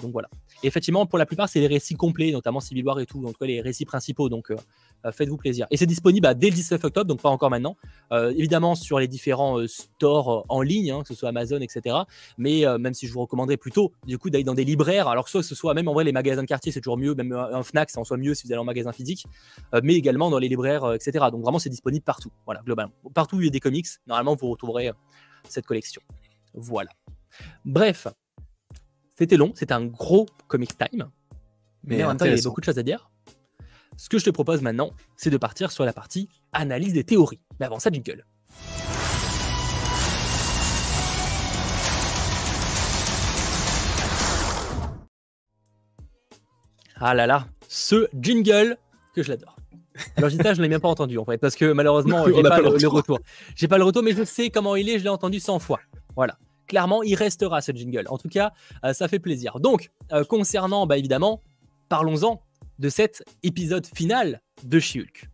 Donc voilà. Et effectivement, pour la plupart, c'est les récits complets, notamment Civil War et tout, en tout cas les récits principaux. Donc faites-vous plaisir. Et c'est disponible bah, dès le 19 octobre, donc pas encore maintenant. évidemment, sur les différents stores en ligne, hein, que ce soit Amazon, etc. Mais même si je vous recommanderais plutôt, du coup, d'aller dans des libraires, alors soit ce soit même en vrai les magasins de quartier, c'est toujours mieux, même un Fnac, ça en soit mieux si vous allez en magasin physique, mais également dans les libraires, etc. Donc vraiment, c'est disponible partout. Voilà, globalement. Partout où il y a des comics, normalement, vous retrouverez cette collection. Voilà. Bref, c'était long, c'était un gros comic time. Mais, en même temps, il y avait beaucoup de choses à dire. Ce que je te propose maintenant, c'est de partir sur la partie analyse des théories. Mais avant ça, jingle. Ah là là, ce jingle que je l'adore. Alors je ça, je ne l'ai même pas entendu en fait, parce que malheureusement, j'ai pas, pas, le, le retour. J'ai pas le retour, mais je sais comment il est, je l'ai entendu 100 fois. Voilà clairement, il restera ce jingle. En tout cas, euh, ça fait plaisir. Donc, euh, concernant, bah, évidemment, parlons-en de cet épisode final de She-Hulk.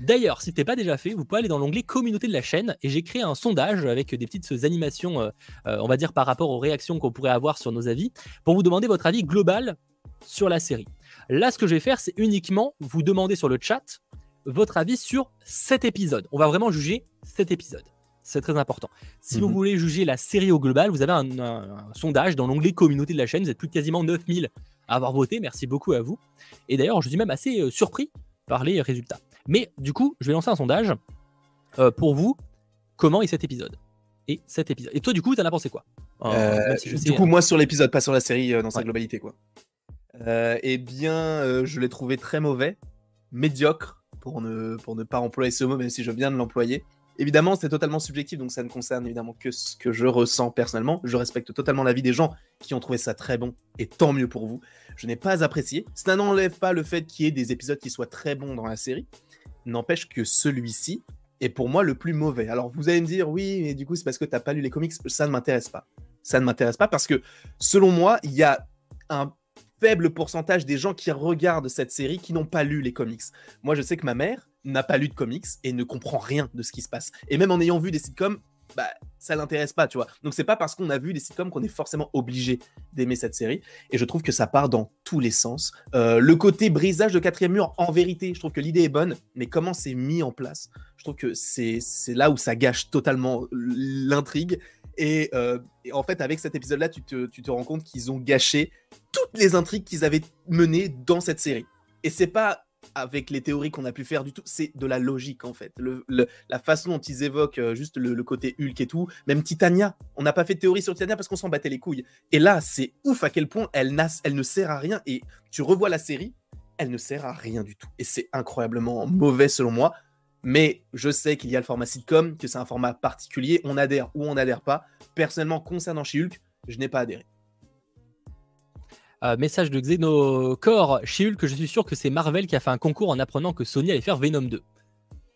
D'ailleurs, si ce n'est pas déjà fait, vous pouvez aller dans l'onglet communauté de la chaîne et j'ai créé un sondage avec des petites animations, euh, on va dire par rapport aux réactions qu'on pourrait avoir sur nos avis, pour vous demander votre avis global sur la série. Là, ce que je vais faire, c'est uniquement vous demander sur le chat votre avis sur cet épisode. On va vraiment juger cet épisode. C'est très important. Si vous mhm. voulez juger la série au global, vous avez un, sondage dans l'onglet communauté de la chaîne. Vous êtes plus de quasiment 9000 à avoir voté. Merci beaucoup à vous. Et d'ailleurs, je suis même assez euh, surpris par les résultats. Mais du coup, je vais lancer un sondage euh, pour vous. Comment est cet épisode? Et cet épisode. Et toi, du coup, t'en as pensé quoi? Euh, Du coup, moi sur l'épisode, pas sur la série dans sa globalité, quoi. eh bien, je l'ai trouvé très mauvais, médiocre, pour ne, pour ne pas employer ce mot, même si je viens de l'employer. Évidemment, c'est totalement subjectif, donc ça ne concerne évidemment que ce que je ressens personnellement. Je respecte totalement l'avis des gens qui ont trouvé ça très bon, et tant mieux pour vous. Je n'ai pas apprécié. Ça n'enlève pas le fait qu'il y ait des épisodes qui soient très bons dans la série. N'empêche que celui-ci est pour moi le plus mauvais. Alors vous allez me dire, oui, mais du coup, c'est parce que tu n'as pas lu les comics. Ça ne m'intéresse pas. Ça ne m'intéresse pas parce que, selon moi, il y a un faible pourcentage des gens qui regardent cette série qui n'ont pas lu les comics. Moi, je sais que ma mère, n'a pas lu de comics et ne comprend rien de ce qui se passe. Et même en ayant vu des sitcoms, bah, ça l'intéresse pas, tu vois. Donc c'est pas parce qu'on a vu des sitcoms qu'on est forcément obligé d'aimer cette série. Et je trouve que ça part dans tous les sens. Euh, le côté brisage de quatrième mur, en vérité, je trouve que l'idée est bonne, mais comment c'est mis en place, je trouve que c'est là où ça gâche totalement l'intrigue. Et, euh, en fait, avec cet épisode-là, tu te, tu te rends compte qu'ils ont gâché toutes les intrigues qu'ils avaient menées dans cette série. Et c'est pas avec les théories qu'on a pu faire du tout, c'est de la logique en fait. la façon dont ils évoquent euh, juste le, côté Hulk et tout, même Titania, on n'a pas fait de théorie sur Titania parce qu'on s'en battait les couilles. Et là, c'est ouf à quel point elle, elle ne sert à rien. Et tu revois la série, elle ne sert à rien du tout. Et c'est incroyablement mauvais selon moi. Mais je sais qu'il y a le format sitcom, que c'est un format particulier, on adhère ou on n'adhère pas. Personnellement, concernant She-Hulk, je n'ai pas adhéré. Euh, message de Xenocore She-Hulk, je suis sûr que c'est Marvel qui a fait un concours en apprenant que Sony allait faire Venom 2.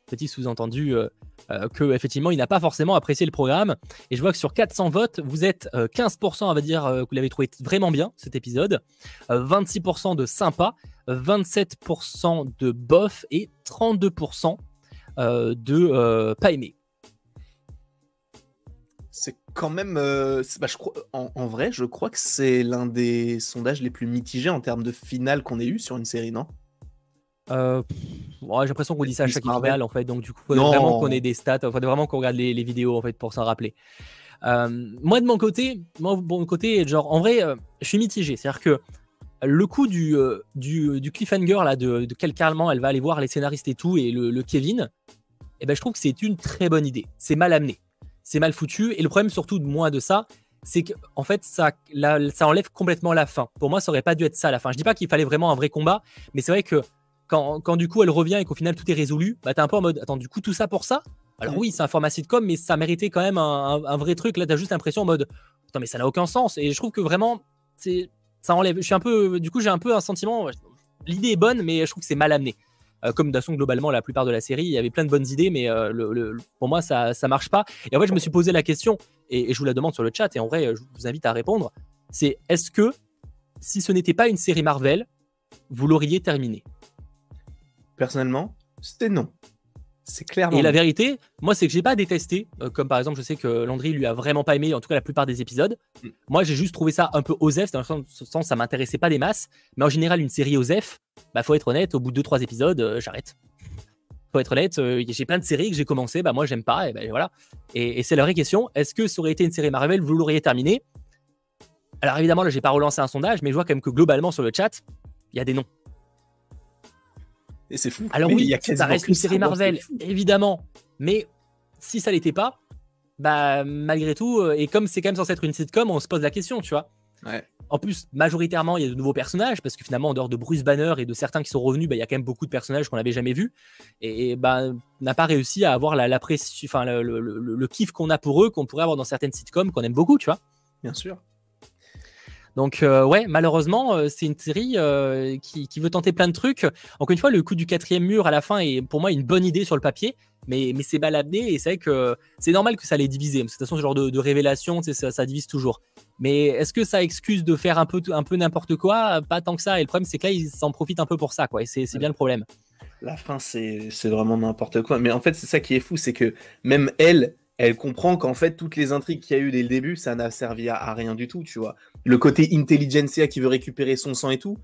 Petit sous-entendu euh, euh, que effectivement il n'a pas forcément apprécié le programme. Et je vois que sur 400 votes, vous êtes 15% on va dire que vous l'avez trouvé vraiment bien cet épisode, 26% de sympa, 27% de bof et 32% de pas aimé c'est quand même. Euh, bah, je crois, en, vrai, je crois que c'est l'un des sondages les plus mitigés en termes de finale qu'on ait eu sur une série, non? Euh, J'ai l'impression qu'on dit ça à chaque finale, en fait. Donc, du coup, il faut vraiment qu'on ait des stats. Il faut vraiment qu'on regarde les, vidéos, en fait, pour s'en rappeler. Euh, moi, de mon côté, moi, de mon côté, genre, en vrai, je suis mitigé. C'est-à-dire que le coup du, du, cliffhanger, là, de, de quel carrément elle va aller voir les scénaristes et tout, et le, Kevin, eh ben, je trouve que c'est une très bonne idée. C'est mal amené c'est mal foutu. Et le problème surtout de moi de ça, c'est que en fait ça, ça enlève complètement la fin. Pour moi, ça aurait pas dû être ça la fin. Je dis pas qu'il fallait vraiment un vrai combat, mais c'est vrai que quand, quand, du coup elle revient et qu'au final tout est résolu, bah t'es un peu en mode attends du coup tout ça pour ça? Alors oui, c'est un format sitcom, mais ça méritait quand même un, vrai truc. Là, t'as juste l'impression en mode attends mais ça n'a aucun sens. Et je trouve que vraiment c'est ça enlève. Je suis un peu du coup j'ai un peu un sentiment. L'idée est bonne, mais je trouve que c'est mal amené. Euh, comme de globalement, la plupart de la série, il y avait plein de bonnes idées, mais euh, pour moi, ça ne marche pas. Et en fait, je me suis posé la question, et, je vous la demande sur le chat, et en vrai, je vous invite à répondre c'est est-ce que si ce n'était pas une série Marvel, vous l'auriez terminée? Personnellement, c'était non. C'est clairement. Et la vérité, moi, c'est que j'ai pas détesté. euh, comme par exemple, je sais que Landry lui a vraiment pas aimé, en tout cas la plupart des épisodes. Mm. Moi, j'ai juste trouvé ça un peu osef, dans le sens, ce sens, ça m'intéressait pas des masses. Mais en général, une série osef, bah faut être honnête, au bout de 2-3 épisodes, euh, j'arrête. Faut être honnête, euh, j'ai plein de séries que j'ai commencé, bah moi j'aime pas, et ben voilà. Et, et c'est la vraie question, est-ce que ça aurait été une série Marvel, vous l'auriez terminée? Alors évidemment, là, j'ai pas relancé un sondage, mais je vois quand même que globalement sur le chat, il y a des noms. Et c'est fou. Alors Mais oui, il y a ça reste une série Marvel, évidemment. Mais si ça l'était pas, bah malgré tout, euh, et comme c'est quand même censé être une sitcom, on se pose la question, tu vois. Ouais. En plus, majoritairement, il y a de nouveaux personnages, parce que finalement, en dehors de Bruce Banner et de certains qui sont revenus, bah, il y a quand même beaucoup de personnages qu'on n'avait jamais vus. Et, et, bah, on n'a pas réussi à avoir la, l'appréci- enfin, le, le- le- le kiff qu'on a pour eux, qu'on pourrait avoir dans certaines sitcoms qu'on aime beaucoup, tu vois. Bien sûr. Donc euh, ouais, malheureusement, euh, c'est une série euh, qui, qui veut tenter plein de trucs. Encore une fois, le coup du quatrième mur à la fin est pour moi une bonne idée sur le papier, mais, mais c'est mal amené et c'est vrai que c'est normal que ça les divise. Parce que de toute façon, ce genre de, révélation, ça, ça divise toujours. Mais est-ce que ça excuse de faire un peu, un peu n'importe quoi? Pas tant que ça. Et le problème, c'est que ils s'en profitent un peu pour ça, quoi. Et c'est bien le problème. La fin, c'est vraiment n'importe quoi. Mais en fait, c'est ça qui est fou, c'est que même elle, elle comprend qu'en fait, toutes les intrigues qu'il y a eu dès le début, ça n'a servi à, rien du tout, tu vois. Le côté intelligentsia qui veut récupérer son sang et tout,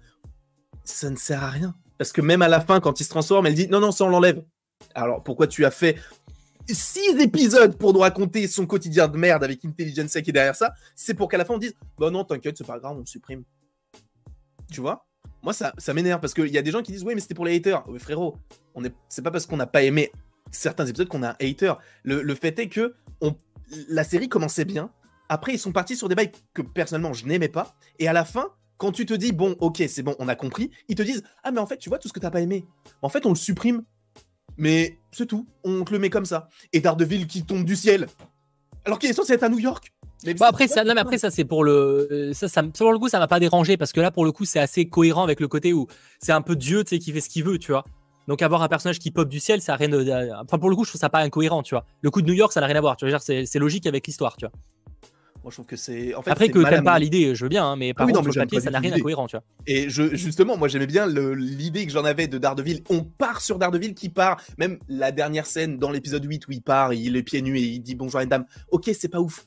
ça ne sert à rien. Parce que même à la fin, quand il se transforme, elle dit non, non, ça on l'enlève. Alors pourquoi tu as fait six épisodes pour nous raconter son quotidien de merde avec Intelligentsia qui est derrière ça? C'est pour qu'à la fin on dise bah non, t'inquiète, c'est pas grave, on supprime. Tu vois? Moi, ça, m'énerve parce qu'il y a des gens qui disent oui, mais c'était pour les haters. Oui, frérot, c'est pas parce qu'on n'a pas aimé certains épisodes qu'on a un hater. Le, le fait est que on, la série commençait bien. Après, ils sont partis sur des bails que personnellement je n'aimais pas. Et à la fin, quand tu te dis bon, ok, c'est bon, on a compris, ils te disent ah mais en fait, tu vois tout ce que t'as pas aimé. En fait, on le supprime. Mais c'est tout, on te le met comme ça. Et Daredevil qui tombe du ciel. Alors qu'il est censé être à New York. Mais Bon, après, ça, non, mais après, ça, c'est pour le. euh, Ça, ça, pour le coup, ça m'a pas dérangé parce que là, pour le coup, c'est assez cohérent avec le côté où c'est un peu Dieu, tu sais, qui fait ce qu'il veut, tu vois. Donc, avoir un personnage qui pop du ciel, ça a rien de. Enfin, pour le coup, je trouve ça pas incohérent, tu vois. Le coup de New York, ça n'a rien à voir, tu vois. C'est logique avec l'histoire, tu vois. Moi, je trouve que c'est. En fait, après, que t'aimes pas l'idée, je veux bien, hein, mais par oui, non, contre, le papier, ça n'a rien d'incohérent, tu vois. Et je, justement, moi j'aimais bien l'idée que j'en avais de Daredevil. On part sur Daredevil qui part. Même la dernière scène dans l'épisode 8 où il part, il est pieds nus et il dit bonjour à une dame. Ok, c'est pas ouf.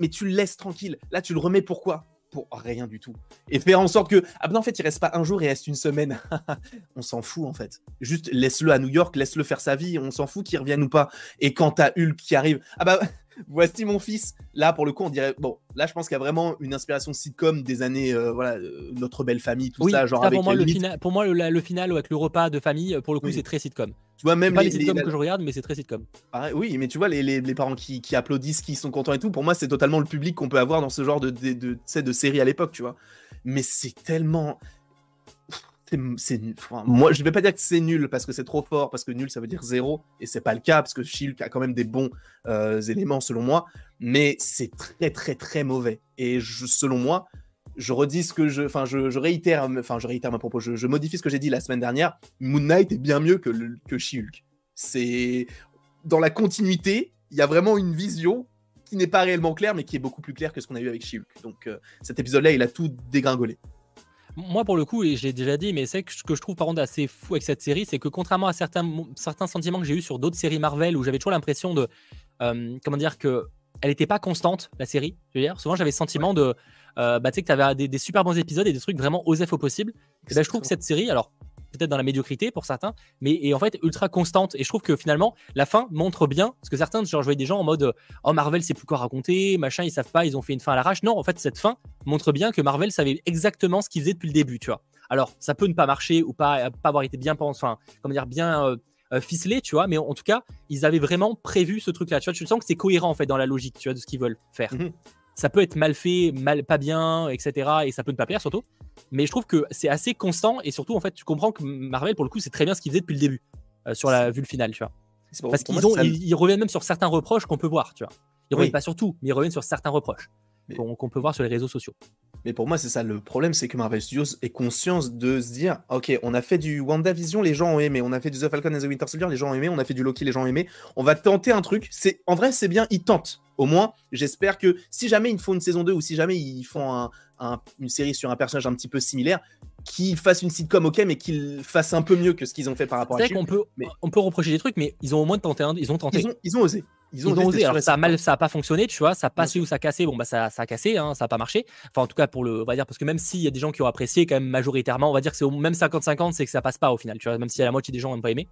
Mais tu le laisses tranquille. Là, tu le remets pourquoi? Pour rien du tout. Et faire en sorte que. Ah ben en fait, il reste pas un jour, il reste une semaine. on s'en fout en fait. Juste laisse-le à New York, laisse-le faire sa vie. On s'en fout qu'il revienne ou pas. Et quand t'as Hulk qui arrive. Ah bah. Voici mon fils. Là, pour le coup, on dirait. Bon, là, je pense qu'il y a vraiment une inspiration sitcom des années. euh, voilà, euh, Notre Belle Famille, tout Oui, ça. Genre ça, avec pour, moi, le pour moi, le, final avec le repas de famille, pour le coup, Oui. c'est très sitcom. Tu vois, C'est même pas les, les sitcoms les- que je regarde, mais c'est très sitcom. oui, mais tu vois, les, les- parents qui, qui applaudissent, qui sont contents et tout, pour moi, c'est totalement le public qu'on peut avoir dans ce genre de, de, de, série à l'époque, tu vois. Mais c'est tellement. c'est- enfin, moi, je vais pas dire que c'est nul parce que c'est trop fort, parce que nul ça veut dire zéro, et c'est pas le cas parce que Shilk a quand même des bons euh, éléments selon moi, mais c'est très très très mauvais. Et je- selon moi, je redis ce que je, enfin je, je réitère, enfin je réitère ma propos, je, je modifie ce que j'ai dit la semaine dernière. Moon Knight est bien mieux que le, que She-Hulk. C'est dans la continuité, il y a vraiment une vision qui n'est pas réellement claire, mais qui est beaucoup plus claire que ce qu'on a eu avec She-Hulk. Donc euh, cet épisode-là, il a tout dégringolé. Moi, pour le coup, et je l'ai déjà dit, mais c'est que ce que je trouve par contre assez fou avec cette série, c'est que contrairement à certains, certains sentiments que j'ai eu sur d'autres séries Marvel où j'avais toujours l'impression de. euh, comment dire que. Elle n'était pas constante, la série. Je veux dire, souvent j'avais le sentiment de. Euh, bah, tu sais, que tu avais des, super bons épisodes et des trucs vraiment osef au possible. Ben, je trouve que cette série, alors peut-être dans la médiocrité pour certains, mais est en fait ultra constante. Et je trouve que finalement, la fin montre bien, parce que certains, genre, je voyais des gens en mode Oh, Marvel, c'est plus quoi raconter, machin, ils savent pas, ils ont fait une fin à l'arrache. Non, en fait, cette fin montre bien que Marvel savait exactement ce qu'ils faisaient depuis le début, tu vois. Alors, ça peut ne pas marcher ou pas, euh, pas avoir été bien enfin, comment dire, bien euh, ficelé, tu vois, mais en, en tout cas, ils avaient vraiment prévu ce truc-là. Tu vois, tu sens que c'est cohérent en fait dans la logique, tu vois, de ce qu'ils veulent faire. Mhm. Ça peut être mal fait, mal pas bien, etc. Et ça peut ne pas plaire surtout. Mais je trouve que c'est assez constant et surtout, en fait, tu comprends que Marvel, pour le coup, c'est très bien ce qu'ils faisaient depuis le début euh, sur la vue finale, tu vois. Parce qu'ils ont, ça- ils, ils reviennent même sur certains reproches qu'on peut voir, tu vois. Ils Oui. reviennent pas sur tout, mais ils reviennent sur certains reproches Mais- qu'on qu'on peut voir sur les réseaux sociaux. Mais pour moi, c'est ça le problème, c'est que Marvel Studios ait conscience de se dire, ok, on a fait du WandaVision, les gens ont aimé, on a fait du The Falcon and the Winter Soldier, les gens ont aimé, on a fait du Loki, les gens ont aimé, on va tenter un truc. C'est en vrai, c'est bien, ils tentent. Au moins, j'espère que si jamais ils font une saison 2 ou si jamais ils font un- un- une série sur un personnage un petit peu similaire, qu'ils fassent une sitcom, ok, mais qu'ils fassent un peu mieux que ce qu'ils ont fait par rapport à C'est vrai qu'on peut, on peut reprocher des trucs, mais ils ont au moins tenté. un- Ils ont tenté. Ils ont, ils ont osé. Ils ont osé. Alors, ça a mal, ça a pas fonctionné, tu vois. Ça a passé ou ça a cassé. Bon, bah, ça, ça a cassé, hein, ça a pas marché. Enfin, en tout cas, pour le, on va dire, parce que même s'il y a des gens qui ont apprécié, quand même, majoritairement, on va dire que c'est au même 50-50, c'est que ça passe pas au final, tu vois. Même si la moitié des gens n'ont pas aimé.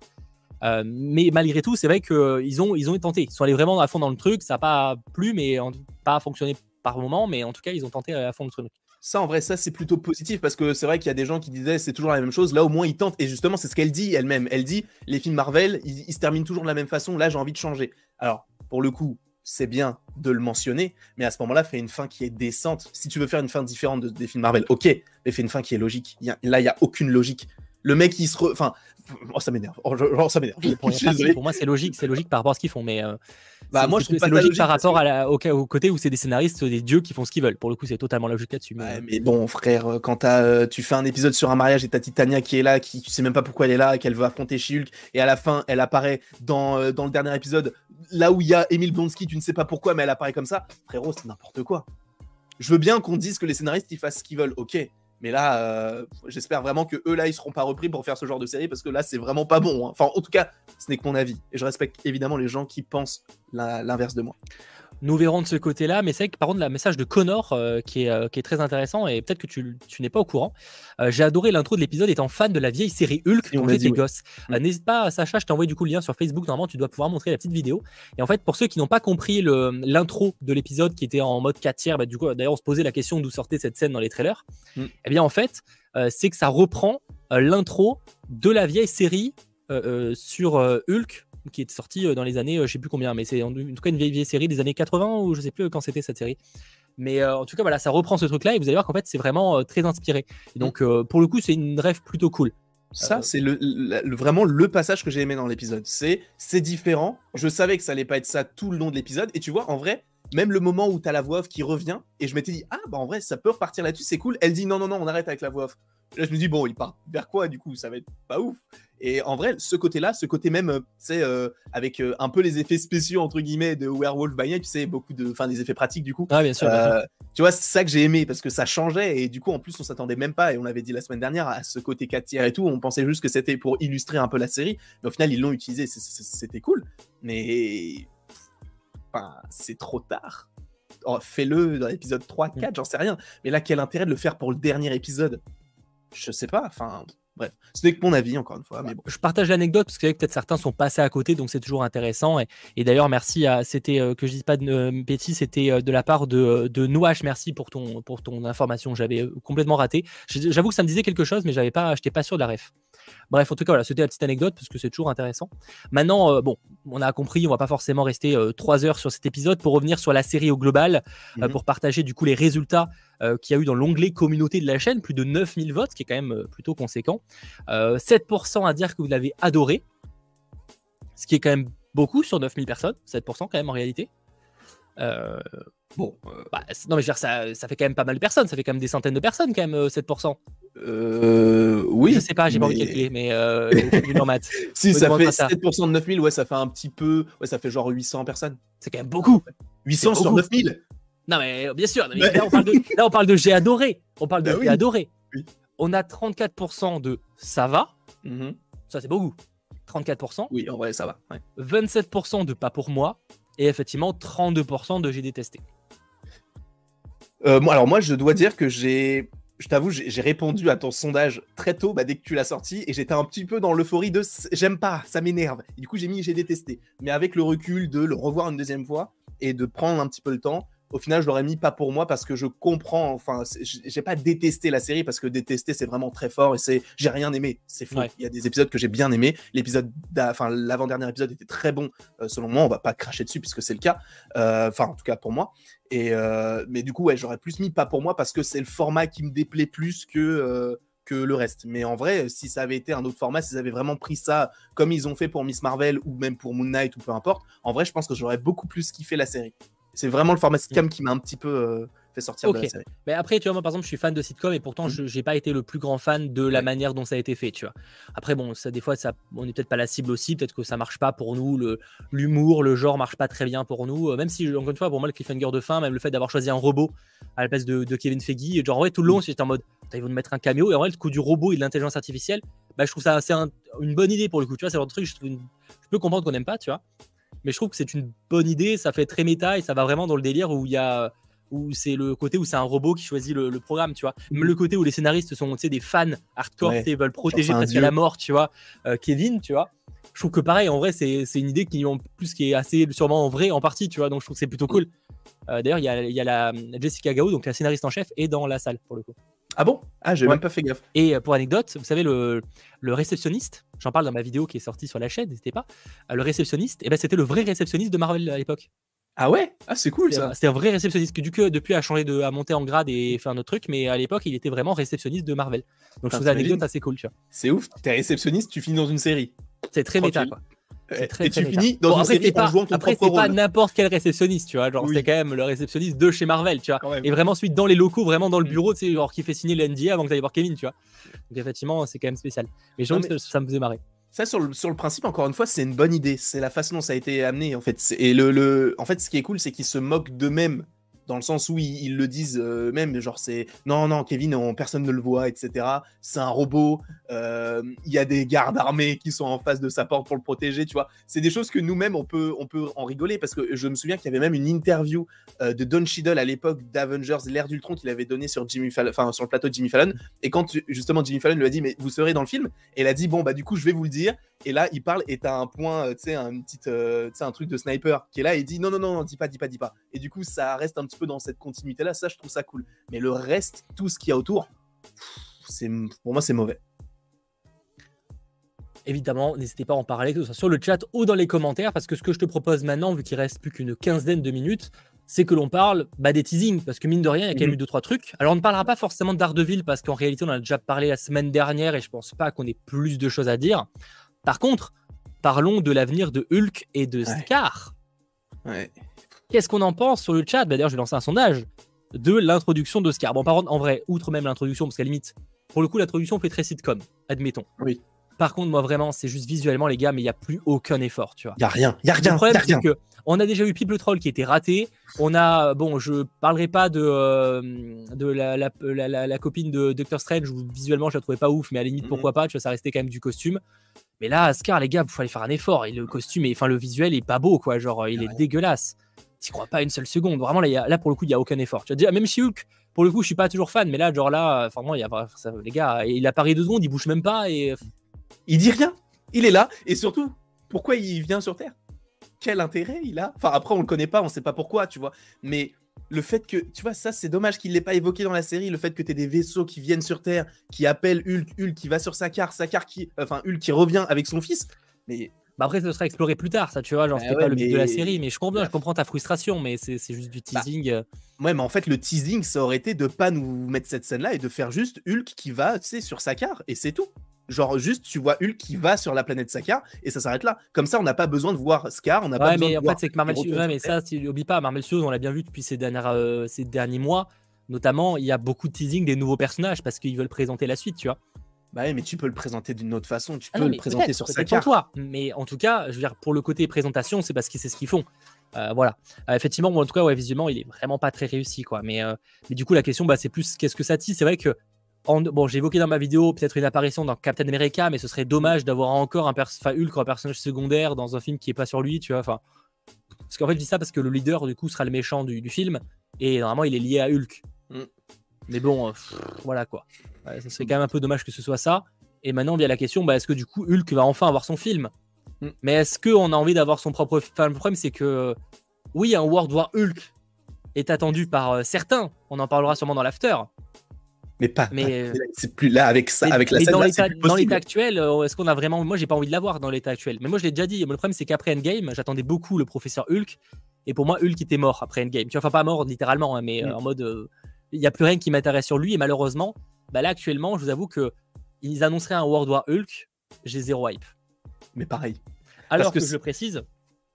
Euh, mais malgré tout, c'est vrai qu'ils ont, ils ont tenté. Ils sont allés vraiment à fond dans le truc. Ça n'a pas plu, mais en- pas fonctionné par moment. Mais en tout cas, ils ont tenté à fond le truc. Ça, en vrai, ça, c'est plutôt positif parce que c'est vrai qu'il y a des gens qui disaient c'est toujours la même chose. Là, au moins, ils tentent. Et justement, c'est ce qu'elle dit elle-même. Elle dit les films Marvel, ils, se terminent toujours de la même façon. Là, j'ai envie de changer. Alors, pour le coup, c'est bien de le mentionner, mais à ce moment-là, fais une fin qui est décente. Si tu veux faire une fin différente de- des films Marvel, ok, mais fais une fin qui est logique. Y a- là, il n'y a aucune logique. Le mec, il se. re- Enfin, oh, ça m'énerve. Oh, je- oh, ça m'énerve. Pour, moi, c'est logique, c'est logique par rapport à ce qu'ils font. Mais euh, Bah, moi, je c'est trouve pas logique logique par rapport que- à la- au, au côté où c'est des scénaristes, des dieux qui font ce qu'ils veulent. Pour le coup, c'est totalement logique là-dessus. Mais... Ouais, mais bon, frère, euh, quand euh, tu fais un épisode sur un mariage et t'as Titania qui est là, qui tu sais même pas pourquoi elle est là, et qu'elle veut affronter She-Hulk, et à la fin, elle apparaît dans, euh, dans le dernier épisode, là où il y a Emile Blonsky, tu ne sais pas pourquoi, mais elle apparaît comme ça, frérot, c'est n'importe quoi. Je veux bien qu'on dise que les scénaristes ils fassent ce qu'ils veulent, ok. Mais là, euh, j'espère vraiment que eux là, ils seront pas repris pour faire ce genre de série parce que là, c'est vraiment pas bon. hein. Enfin, en tout cas, ce n'est que mon avis. Et je respecte évidemment les gens qui pensent l'inverse de moi. Nous verrons de ce côté-là, mais c'est vrai que par contre, le message de Connor euh, qui, est, euh, qui est très intéressant et peut-être que tu, tu n'es pas au courant. Euh, J'ai adoré l'intro de l'épisode étant fan de la vieille série Hulk Et quand j'étais ouais. gosse. Euh, N'hésite pas, Sacha, je t'ai envoyé du coup le lien sur Facebook. Normalement, tu dois pouvoir montrer la petite vidéo. Et en fait, pour ceux qui n'ont pas compris l'intro de l'épisode qui était en mode 4 tiers, bah, du coup, d'ailleurs, on se posait la question d'où sortait cette scène dans les trailers. Mm. Eh bien, en fait, c'est que ça reprend l'intro de la vieille série sur Hulk qui est sortie euh, dans les années, euh, je sais plus combien, mais c'est en, en tout cas une vieille, vieille série des années 80 ou je sais plus quand c'était cette série. Mais euh, en tout cas, voilà, ça reprend ce truc-là et vous allez voir qu'en fait, c'est vraiment euh, très inspiré. Et donc, euh, pour le coup, c'est une rêve plutôt cool. Ça, Euh, c'est le- vraiment le passage que j'ai aimé dans l'épisode. C'est c'est différent. Je savais que ça allait pas être ça tout le long de l'épisode. Et tu vois, en vrai, même le moment où tu as la voix off qui revient, et je m'étais dit, ah bah en vrai, ça peut repartir là-dessus, c'est cool. Elle dit, non, non, non, on arrête avec la voix off. Là, je me dis, bon, il part vers quoi du coup Ça va être pas ouf. Et en vrai, ce côté-là, ce côté même, euh, tu sais, euh, avec euh, un peu les effets spéciaux, entre guillemets, de Werewolf by Night, tu sais, beaucoup de. Enfin, des effets pratiques du coup. Ah, bien sûr. bien sûr. Euh, tu vois, c'est ça que j'ai aimé parce que ça changeait et du coup, en plus, on s'attendait même pas et on l'avait dit la semaine dernière à ce côté 4 tiers et tout. On pensait juste que c'était pour illustrer un peu la série, mais au final, ils l'ont utilisé. c'est- c'est- C'était cool, mais enfin, c'est trop tard. Oh, Fais-le dans l'épisode 3, 4, j'en sais rien. Mais là, quel intérêt de le faire pour le dernier épisode? Je sais pas. Enfin, bref, ce n'est que mon avis, encore une fois. Mais bon. Je partage l'anecdote parce que peut-être certains sont passés à côté, donc c'est toujours intéressant. Et, et d'ailleurs, merci à. C'était euh, que je dise pas de euh, bêtises, c'était euh, de la part de, de Nouache. Merci pour ton, pour ton information. J'avais complètement raté. J'avoue que ça me disait quelque chose, mais j'avais pas, j'étais pas sûr de la ref. Bref, en tout cas, voilà, c'était la petite anecdote parce que c'est toujours intéressant. Maintenant, euh, bon, on a compris, on va pas forcément rester euh, trois heures sur cet épisode pour revenir sur la série au global, euh, Mhm. pour partager du coup les résultats qu'il y a eu dans l'onglet communauté de la chaîne, plus de 9000 votes, ce qui est quand même plutôt conséquent. Euh, 7% à dire que vous l'avez adoré, ce qui est quand même beaucoup sur 9000 personnes, 7% quand même en réalité. Euh, Bon, euh, bah, non mais je veux dire, ça, ça fait quand même pas mal de personnes, ça fait quand même des centaines de personnes quand même, euh, 7%. Euh, oui. je sais pas, j'ai pas envie de calculer, mais euh, en maths. Si, ça fait pas ça. 7% de 9000, ouais, ça fait un petit peu. Ouais, ça fait genre 800 personnes. C'est quand même beaucoup. 800 C'est sur beaucoup. 9000 Non mais euh, bien sûr, non, mais Ouais. là, on parle de, là on parle de j'ai adoré, on parle de Bah j'ai oui. adoré. Oui. On a 34% de ça va, Mhm. ça c'est beaucoup. 34%, Oui, en vrai, ça va. ouais. 27% de pas pour moi, et effectivement 32% de j'ai détesté. Euh, moi, alors moi, je dois dire que j'ai, je t'avoue, j'ai répondu à ton sondage très tôt, bah, dès que tu l'as sorti, et j'étais un petit peu dans l'euphorie de j'aime pas, ça m'énerve. Du coup, j'ai mis j'ai détesté. Mais avec le recul de le revoir une deuxième fois et de prendre un petit peu le temps, au final, je l'aurais mis pas pour moi parce que je comprends. Enfin, j'ai pas détesté la série parce que détester c'est vraiment très fort et c'est j'ai rien aimé. C'est faux. Ouais. Il y a des épisodes que j'ai bien aimé. L'épisode, enfin l'avant-dernier épisode était très bon euh, selon moi. On va pas cracher dessus puisque c'est le cas. Euh, Enfin, en tout cas pour moi. Et euh, mais du coup, ouais, j'aurais plus mis pas pour moi parce que c'est le format qui me déplaît plus que que le reste. Mais en vrai, si ça avait été un autre format, s'ils avaient vraiment pris ça comme ils ont fait pour Miss Marvel ou même pour Moon Knight ou peu importe, en vrai, je pense que j'aurais beaucoup plus kiffé la série. C'est vraiment le format sitcom qui m'a un petit peu euh, fait sortir de Ok. la série. Mais après, tu vois, moi par exemple, je suis fan de sitcom et pourtant, Mhm. je j'ai pas été le plus grand fan de la Ouais. manière dont ça a été fait, tu vois. Après, bon, ça, des fois, ça, on est peut-être pas la cible aussi, peut-être que ça marche pas pour nous, le- l'humour, le, genre marche pas très bien pour nous. euh, Même si, encore une fois, pour moi, le cliffhanger de fin, même le fait d'avoir choisi un robot à la place de, de Kevin Feige, genre, ouais, tout le long, j'étais en mode, ils vont nous mettre un cameo, et en vrai, le coup du robot et de l'intelligence artificielle, bah, je trouve ça assez un- une bonne idée pour le coup, tu vois, c'est le genre de truc, je, trouve une- je peux comprendre qu'on n'aime pas, tu vois. Mais je trouve que c'est une bonne idée, ça fait très méta et ça va vraiment dans le délire où il y a où c'est le côté où c'est un robot qui choisit le, le programme, tu vois. Même le côté où les scénaristes sont, des fans hardcore, Ouais. sais, veulent protéger dieu. la mort, tu vois, euh, Kevin, tu vois. Je trouve que pareil, en vrai, c'est une idée qui en plus qui est assez sûrement en vrai en partie, tu vois. Donc je trouve que c'est plutôt cool. Euh, D'ailleurs, il y a, y a la Jessica Gao, donc la scénariste en chef, est dans la salle pour le coup. Ah bon? Ah, j'ai Ouais. même pas fait gaffe. Et euh, pour anecdote, vous savez, le, le réceptionniste, j'en parle dans ma vidéo qui est sortie sur la chaîne, n'hésitez pas. Euh, le réceptionniste, eh ben, c'était le vrai réceptionniste de Marvel à l'époque. Ah ouais? Ah, c'est cool ça. un- C'était un vrai réceptionniste que du coup, depuis, a changé de, a monté en grade et fait un autre truc, mais à l'époque, il était vraiment réceptionniste de Marvel. Donc je trouve l'anecdote t'imagines? assez cool, tu vois. C'est ouf. T'es réceptionniste, tu finis dans une série. C'est très méta, quoi. Très, Et tu méta. finis dans Bon, une après, série pas, en jouant ton après, propre c'est pas rôle. n'importe quel réceptionniste, tu vois. Genre, Oui. c'est quand même le réceptionniste de chez Marvel, tu vois. Et vraiment, celui dans les locaux, vraiment dans le Mm. bureau, tu sais, genre qui fait signer l'NDA avant que t'ailles voir Kevin, tu vois. Donc effectivement, c'est quand même spécial. Mais trouve que ça, me faisait marrer. Ça, sur le, sur le principe, encore une fois, c'est une bonne idée. C'est la façon dont ça a été amené, en fait. Et le, le, en fait, ce qui est cool, c'est qu'ils se moquent d'eux-mêmes. Dans le sens où ils, le disent euh, même, genre c'est non, non, Kevin, on- personne ne le voit, etc. C'est un robot. euh, Il y a des gardes armés qui sont en face de sa porte pour le protéger, tu vois. C'est des choses que nous-mêmes, on peut, on peut en rigoler parce que je me souviens qu'il y avait même une interview euh, de Don Cheadle à l'époque d'Avengers, l'ère d'Ultron, qu'il avait donné sur, Jimmy Fallon, sur le plateau de Jimmy Fallon. Et quand justement Jimmy Fallon lui a dit, mais vous serez dans le film? Et il a dit, bon, bah du coup, je vais vous le dire. Et là, il parle et t'as un point, tu sais, un petit, tu sais, un truc de sniper qui est là et il dit non, non, non, non, dis pas, dis pas, dis pas. Et du coup, ça reste un petit peu dans cette continuité-là. Ça, je trouve ça cool. Mais le reste, tout ce qu'il y a autour, c'est pour moi, c'est mauvais. Évidemment, n'hésitez pas à en parler, que ce soit sur le chat ou dans les commentaires, parce que ce que je te propose maintenant, vu qu'il reste plus qu'une quinzaine de minutes, c'est que l'on parle bah, des teasings, parce que mine de rien, il y a quand même Mhm. eu deux, trois trucs. Alors, on ne parlera pas forcément d'Ardeville, parce qu'en réalité, on en a déjà parlé la semaine dernière, et je pense pas qu'on ait plus de choses à dire. Par contre, parlons de l'avenir de Hulk et de Ouais. Scar. Ouais. Qu'est-ce qu'on en pense sur le chat Bah, D'ailleurs, je vais lancer un sondage de l'introduction de Scar. Bon, par contre, en vrai, outre même l'introduction, parce qu'à la limite, pour le coup, l'introduction fait très sitcom, admettons. Oui. Par contre, moi, vraiment, c'est juste visuellement, les gars, mais il n'y a plus aucun effort, tu vois. Y a rien, y a Le rien, y problème, a c'est que on a déjà eu People Troll qui était raté. On a, bon, je parlerai pas de, euh, de la, la, la- la- la copine de Doctor Strange où visuellement je la trouvais pas ouf, mais à la limite, Mhm. pourquoi pas, tu vois, ça restait quand même du costume. Mais là, Scar, les gars, il fallait faire un effort. Et le costume, enfin, le visuel est pas beau, quoi. Genre, il est dégueulasse. T'y crois pas une seule seconde. Vraiment, là, là pour le coup, il y a aucun effort. Tu déjà, même chez Hulk, pour le coup, je suis pas toujours fan, mais là, genre là, enfin, il y a, les gars, il apparaît deux secondes, il bouge même pas et Il dit rien. Il est là. Et surtout, pourquoi il vient sur Terre? Quel intérêt il a? Enfin, après, on le connaît pas, on sait pas pourquoi, tu vois. Mais le fait que, tu vois, ça, c'est dommage qu'il l'ait pas évoqué dans la série. Le fait que tu aies des vaisseaux qui viennent sur Terre, qui appellent Hulk, Hulk qui va sur Sakar, Sakar qui. Enfin, Hulk qui revient avec son fils. Mais Bah après, ça sera exploré plus tard, ça, tu vois. Genre, Bah c'était ouais, pas le but de la mais- série, mais je comprends, je comprends ta frustration, mais c'est c'est juste du Bah, teasing. euh. Ouais, mais en fait, le teasing, ça aurait été de pas nous mettre cette scène-là et de faire juste Hulk qui va, tu sais, sur Sakar, et c'est tout. Genre, juste, tu vois Hulk qui va sur la planète Sakar, et ça s'arrête là. Comme ça, on n'a pas besoin de voir Scar, on n'a pas Ouais, besoin mais de en voir fait, c'est que Marvel Studios, ouais, mais ça, n'oublie pas, Marvel Studios, on l'a bien vu depuis ces, dernières, euh, ces derniers mois, notamment, il y a beaucoup de teasing des nouveaux personnages parce qu'ils veulent présenter la suite, tu vois. Bah mais tu peux le présenter d'une autre façon, tu Ah peux non, le présenter sur Sakar. pour toi. Mais en tout cas, je veux dire, pour le côté présentation, c'est parce que c'est ce qu'ils font. Euh, voilà. Euh, effectivement, moi, en tout cas, ouais, visuellement, il est vraiment pas très réussi, quoi. Mais, euh, mais du coup, la question, bah, c'est plus qu'est-ce que ça tisse. C'est vrai que, en- bon, j'ai évoqué dans ma vidéo peut-être une apparition dans Captain America, mais ce serait dommage d'avoir encore un Hulk, personnage secondaire dans un film qui est pas sur lui, tu vois. Enfin, parce qu'en fait, je dis ça parce que le leader, du coup, sera le méchant du, du film, et normalement, il est lié à Hulk. Mais bon, euh, pff, voilà quoi. Ouais, ça serait quand même un peu dommage que ce soit ça. Et maintenant vient la question, bah, est-ce que du coup Hulk va enfin avoir son film? Mm. Mais est-ce qu'on a envie d'avoir son propre film Enfin, Le problème c'est que oui, un World War Hulk est attendu par euh, certains. On en parlera sûrement dans l'after. Mais pas. Mais, c'est plus là avec ça, Mais- avec la scène dans l'état dans l'état actuel, euh, est-ce qu'on a vraiment Moi, j'ai pas envie de l'avoir dans l'état actuel. Mais moi, je l'ai déjà dit. Le problème, c'est qu'après Endgame, j'attendais beaucoup le professeur Hulk. Et pour moi, Hulk était mort après Endgame. Tu vois, enfin pas mort littéralement, hein, mais euh, Mm. en mode, euh, il y a plus rien qui m'intéresse sur lui. Et malheureusement, bah là actuellement, je vous avoue que ils annonceraient un World War Hulk. J'ai zéro hype. Mais pareil. Alors que je le précise,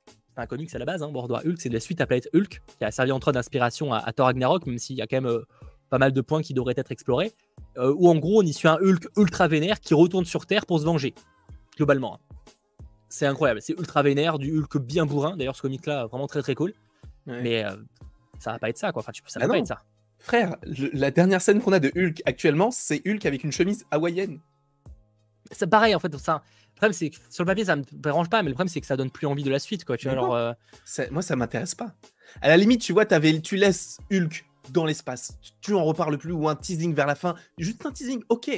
c'est un comics à la base, hein, World War Hulk, c'est de la suite à Planète Hulk, qui a servi en train d'inspiration à, Thor Ragnarok, même s'il y a quand même pas mal de points qui devraient être explorés. où en gros, on y suit un Hulk ultra vénère qui retourne sur Terre pour se venger, globalement. Hein. C'est incroyable, c'est ultra vénère, du Hulk bien bourrin. D'ailleurs, ce comic-là, vraiment très très cool. Mais ça va pas être ça, quoi. Enfin, ça va bah pas être ça. Frère, la dernière scène qu'on a de Hulk actuellement, c'est Hulk avec une chemise hawaïenne. C'est pareil, en fait. Ça, le problème, c'est que sur le papier, ça me dérange pas, mais le problème, c'est que ça donne plus envie de la suite, quoi. Tu vois, alors, euh, moi, ça m'intéresse pas. À la limite, tu vois, avais, tu laisses Hulk dans l'espace, tu en reparles plus, ou un teasing vers la fin, juste un teasing, ok.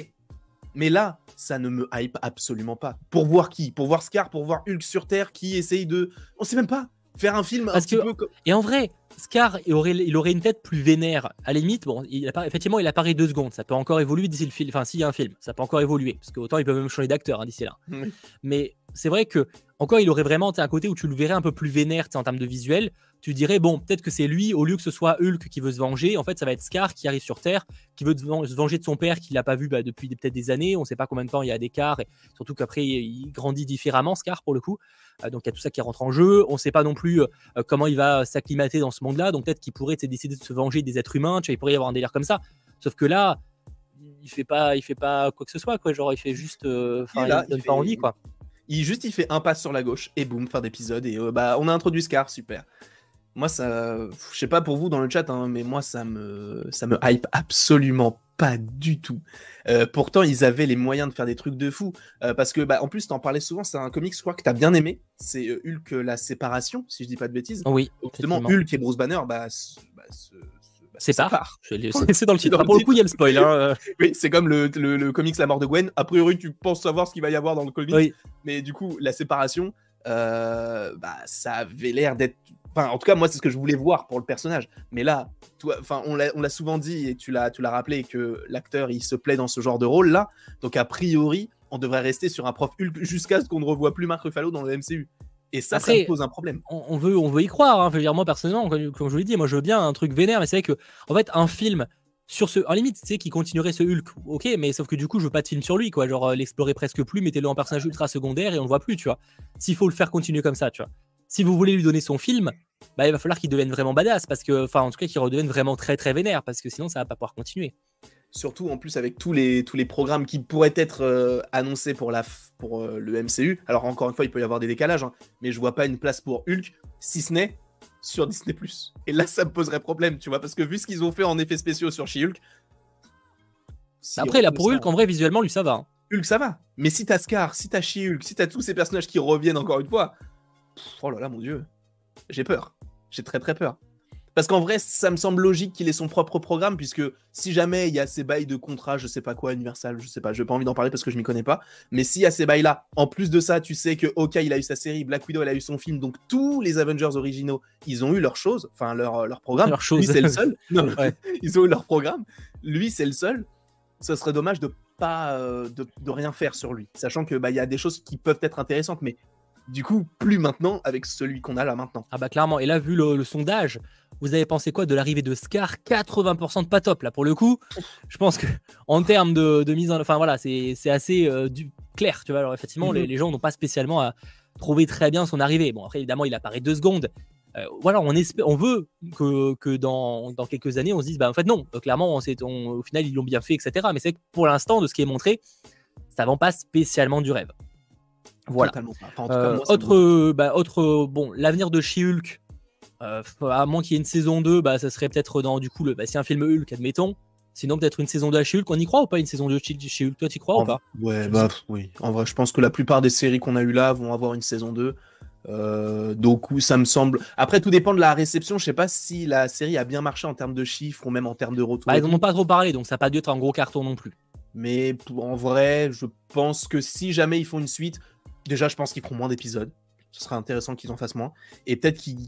Mais là, ça ne me hype absolument pas. Pour voir qui? Pour voir Scar, pour voir Hulk sur Terre qui essaye de. On sait même pas faire un film un petit peu. Et en vrai, Scar, il aurait, il aurait une tête plus vénère. À la limite, bon, il effectivement, il apparaît deux secondes. Ça peut encore évoluer d'ici le film. Enfin, s'il y a un film, ça peut encore évoluer. Parce qu'autant, il peut même changer d'acteur hein, d'ici là. Mais c'est vrai que, encore, il aurait vraiment un côté où tu le verrais un peu plus vénère en termes de visuel. Tu dirais, bon, peut-être que c'est lui, au lieu que ce soit Hulk qui veut se venger, en fait, ça va être Scar qui arrive sur Terre, qui veut se venger de son père qu'il n'a pas vu bah, depuis peut-être des années. On ne sait pas combien de temps il y a d'écart. Et surtout qu'après, il grandit différemment, Scar, pour le coup. Euh, donc il y a tout ça qui rentre en jeu. On ne sait pas non plus euh, euh, comment il va s'acclimater dans ce monde-là. Donc peut-être qu'il pourrait décider de se venger des êtres humains. Tu vois, il pourrait y avoir un délire comme ça. Sauf que là, il fait pas, il fait pas quoi que ce soit, quoi. Genre, il fait juste, enfin, il, donne pas envie, quoi. Il juste, il fait un pas sur la gauche et boum, fin d'épisode et bah, on a introduit Scar, super. Moi, ça, je sais pas pour vous dans le chat, hein, mais moi, ça me, ça me hype absolument pas du tout. Euh, pourtant, ils avaient les moyens de faire des trucs de fou. Euh, parce que, bah, en plus, t'en parlais souvent, c'est un comics, je crois, que t'as bien aimé. C'est euh, Hulk, la séparation, si je dis pas de bêtises. Oui. Justement, Hulk et Bruce Banner, bah, bah, bah c'est pas. C'est dans le titre. Pour le coup, il y a le spoil. Hein, oui, c'est comme le, le, comics La mort de Gwen. A priori, tu penses savoir ce qu'il va y avoir dans le comics. Mais du coup, la séparation, bah, ça avait l'air d'être Enfin, en tout cas, moi, c'est ce que je voulais voir pour le personnage. Mais là, toi, enfin, on l'a souvent dit et tu l'as, rappelé que l'acteur, il se plaît dans ce genre de rôle-là. Donc, a priori, on devrait rester sur un prof jusqu'à ce qu'on ne revoie plus Mark Ruffalo dans le MCU. Et ça, ça pose un problème. On, veut, on veut y croire. Hein. Je veux dire, moi, personnellement, comme, je vous l'ai dit, moi, je veux bien un truc vénère, mais c'est vrai que, en fait, un film sur ce. En limite, tu sais, qui continuerait ce Hulk, ok, mais sauf que du coup, je veux pas de film sur lui, quoi. Genre, euh, l'explorer presque plus, mettez-le en personnage ultra secondaire et on le voit plus, tu vois. S'il faut le faire continuer comme ça, tu vois si vous voulez lui donner son film, bah, il va falloir qu'il devienne vraiment badass, parce que, enfin, en tout cas, qu'il redevienne vraiment très très vénère, parce que sinon, ça va pas pouvoir continuer. Surtout en plus avec tous les, tous les programmes qui pourraient être euh, annoncés pour, la, pour euh, le MCU. Alors encore une fois, il peut y avoir des décalages, hein, mais je vois pas une place pour Hulk, si ce n'est sur Disney+. Et là, ça me poserait problème, tu vois, parce que vu ce qu'ils ont fait en effets spéciaux sur She-Hulk... Après, là, pour Hulk, en vrai, visuellement, lui, ça va. Hein. Hulk, ça va. Mais si t'as Scar, si t'as She-Hulk, si t'as tous ces personnages qui reviennent encore une fois, oh là là, mon dieu, j'ai peur. J'ai très très peur. Parce qu'en vrai, ça me semble logique qu'il ait son propre programme, puisque si jamais il y a ces bails de contrat, je sais pas quoi, Universal, je sais pas, j'ai pas envie d'en parler parce que je m'y connais pas, mais s'il y a ces bails-là, en plus de ça, tu sais que, ok, il a eu sa série, Black Widow, elle a eu son film, donc tous les Avengers originaux, ils ont eu leur chose, enfin leur, leur programme. Leur chose. Lui, c'est le seul. Ils ont eu leur programme. Lui, c'est le seul. Ce serait dommage de pas euh, de, de, rien faire sur lui, sachant que bah il y a des choses qui peuvent être intéressantes, mais du coup, plus maintenant avec celui qu'on a là maintenant. Ah bah clairement, et là, vu le, sondage, vous avez pensé quoi de l'arrivée de Scar? 80% de pas top, là, pour le coup. Je pense que en termes de, mise en... Enfin voilà, c'est assez euh, du... clair, tu vois. Alors effectivement, mhm. les, gens n'ont pas spécialement à trouver très bien son arrivée. Bon, après, évidemment, il apparaît deux secondes. Euh, voilà, on, espère, on veut que, que dans, dans, quelques années, on se dise, bah en fait non, clairement, on, au final, ils l'ont bien fait, etc. Mais c'est que pour l'instant, de ce qui est montré, ça vend pas spécialement du rêve. Voilà. Euh, autre, bah, autre, bon, l'avenir de She-Hulk, euh, à moins qu'il y ait une saison 2, bah, ça serait peut-être dans du coup, le, bah, si un film Hulk, admettons. Sinon, peut-être une saison 2 à She-Hulk. On y croit ou pas une saison 2 She-Hulk? Toi, tu crois ou pas? Ouais, bah oui. En vrai, je pense que la plupart des séries qu'on a eu là vont avoir une saison 2. Euh, donc, ça me semble. Après, tout dépend de la réception. Je sais pas si la série a bien marché en termes de chiffres ou même en termes de retour. Bah, ils n'en ont pas trop parlé, donc ça n'a pas dû être un gros carton non plus. Mais en vrai, je pense que si jamais ils font une suite, déjà, je pense qu'ils feront moins d'épisodes. Ce serait intéressant qu'ils en fassent moins. Et peut-être qu'ils,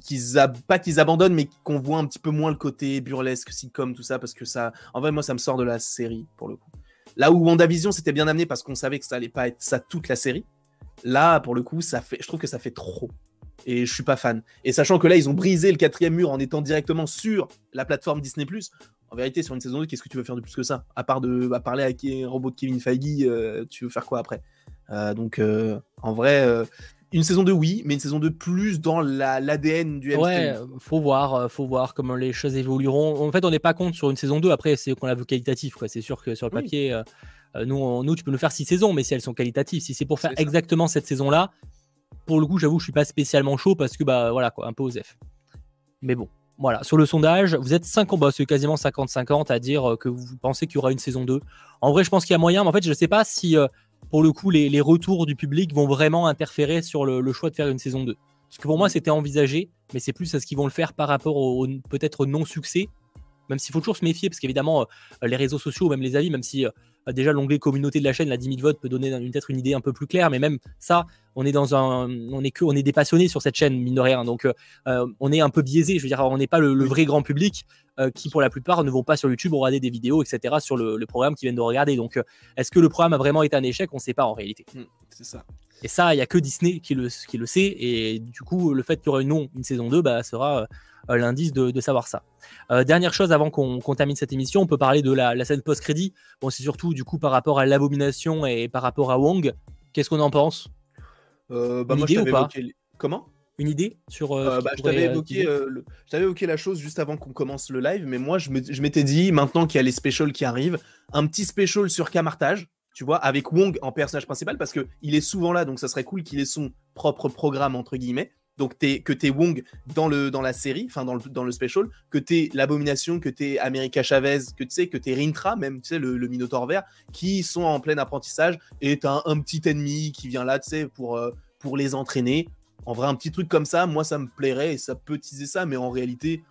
pas qu'ils abandonnent, mais qu'on voit un petit peu moins le côté burlesque, sitcom, tout ça, parce que ça, en vrai, moi, ça me sort de la série pour le coup. Là où WandaVision c'était bien amené parce qu'on savait que ça allait pas être ça toute la série. Là, pour le coup, ça fait, je trouve que ça fait trop. Et je suis pas fan. Et sachant que là, ils ont brisé le quatrième mur en étant directement sur la plateforme Disney+. En vérité, sur une saison 2, qu'est-ce que tu veux faire de plus que ça? À part de à parler avec un robot de Kevin Feige, euh, tu veux faire quoi après? Donc, euh, en vrai, euh, une saison 2, oui, mais une saison 2 plus dans l'ADN du MCU. Ouais, faut voir, euh, faut voir comment les choses évolueront. En fait, on n'est pas compte sur une saison 2. Après, c'est qu'on la veut qualitatif. C'est sûr que sur le papier, euh, euh, nous, nous, tu peux nous faire six saisons, mais si elles sont qualitatives, si c'est pour faire exactement cette saison-là, pour le coup, j'avoue, je suis pas spécialement chaud parce que, bah voilà, quoi, un peu osef. Mais bon, voilà. Sur le sondage, vous êtes 50, bah, c'est quasiment 50-50 à dire que vous pensez qu'il y aura une saison 2. En vrai, je pense qu'il y a moyen, mais en fait, je ne sais pas si pour le coup, les, retours du public vont vraiment interférer sur le, choix de faire une saison 2. Parce que pour moi, c'était envisagé, mais c'est plus à ce qu'ils vont le faire par rapport au, peut-être non-succès. Même s'il faut toujours se méfier, parce qu'évidemment, euh, les réseaux sociaux, même les avis, même si euh, déjà l'onglet communauté de la chaîne, la 10 000 votes, peut donner peut-être une idée un peu plus claire, mais même ça, on est dans un, on est que, on est des passionnés sur cette chaîne, mine de rien. Donc, euh, on est un peu biaisé. Je veux dire, on n'est pas le, vrai grand public. Euh, qui pour la plupart ne vont pas sur YouTube regarder des vidéos, etc. sur le, programme qu'ils viennent de regarder. Donc, euh, est-ce que le programme a vraiment été un échec? On ne sait pas en réalité. Hmm, c'est ça. Et ça, il n'y a que Disney qui le, qui le sait. Et du coup, le fait qu'il y aura une, non, une saison 2 bah, sera euh, l'indice de, savoir ça. dernière chose avant qu'on termine cette émission, on peut parler de la, scène post-crédit. Bon, c'est surtout du coup par rapport à l'abomination et par rapport à Wong. Qu'est-ce qu'on en pense? Bah, moi, idée ou pas Comment? Une idée sur. Euh, euh, bah, je t'avais évoqué, euh, évoqué, la chose juste avant qu'on commence le live, mais moi je m'étais dit, maintenant qu'il y a les specials qui arrivent, un petit special sur Camartage, tu vois, avec Wong en personnage principal, parce qu'il est souvent là, donc ça serait cool qu'il ait son propre programme, entre guillemets. Donc es, que t'es Wong dans, le, dans la série, enfin dans le, dans le special, que t'es l'Abomination, que t'es America Chavez, que tu sais, que t'es Rintra, même, tu sais, le, Minotaur vert, qui sont en plein apprentissage, et t'as un, un, petit ennemi qui vient là, tu sais, pour, pour les entraîner. En vrai, un petit truc comme ça, moi, ça me plairait et ça peut teaser ça, mais en réalité.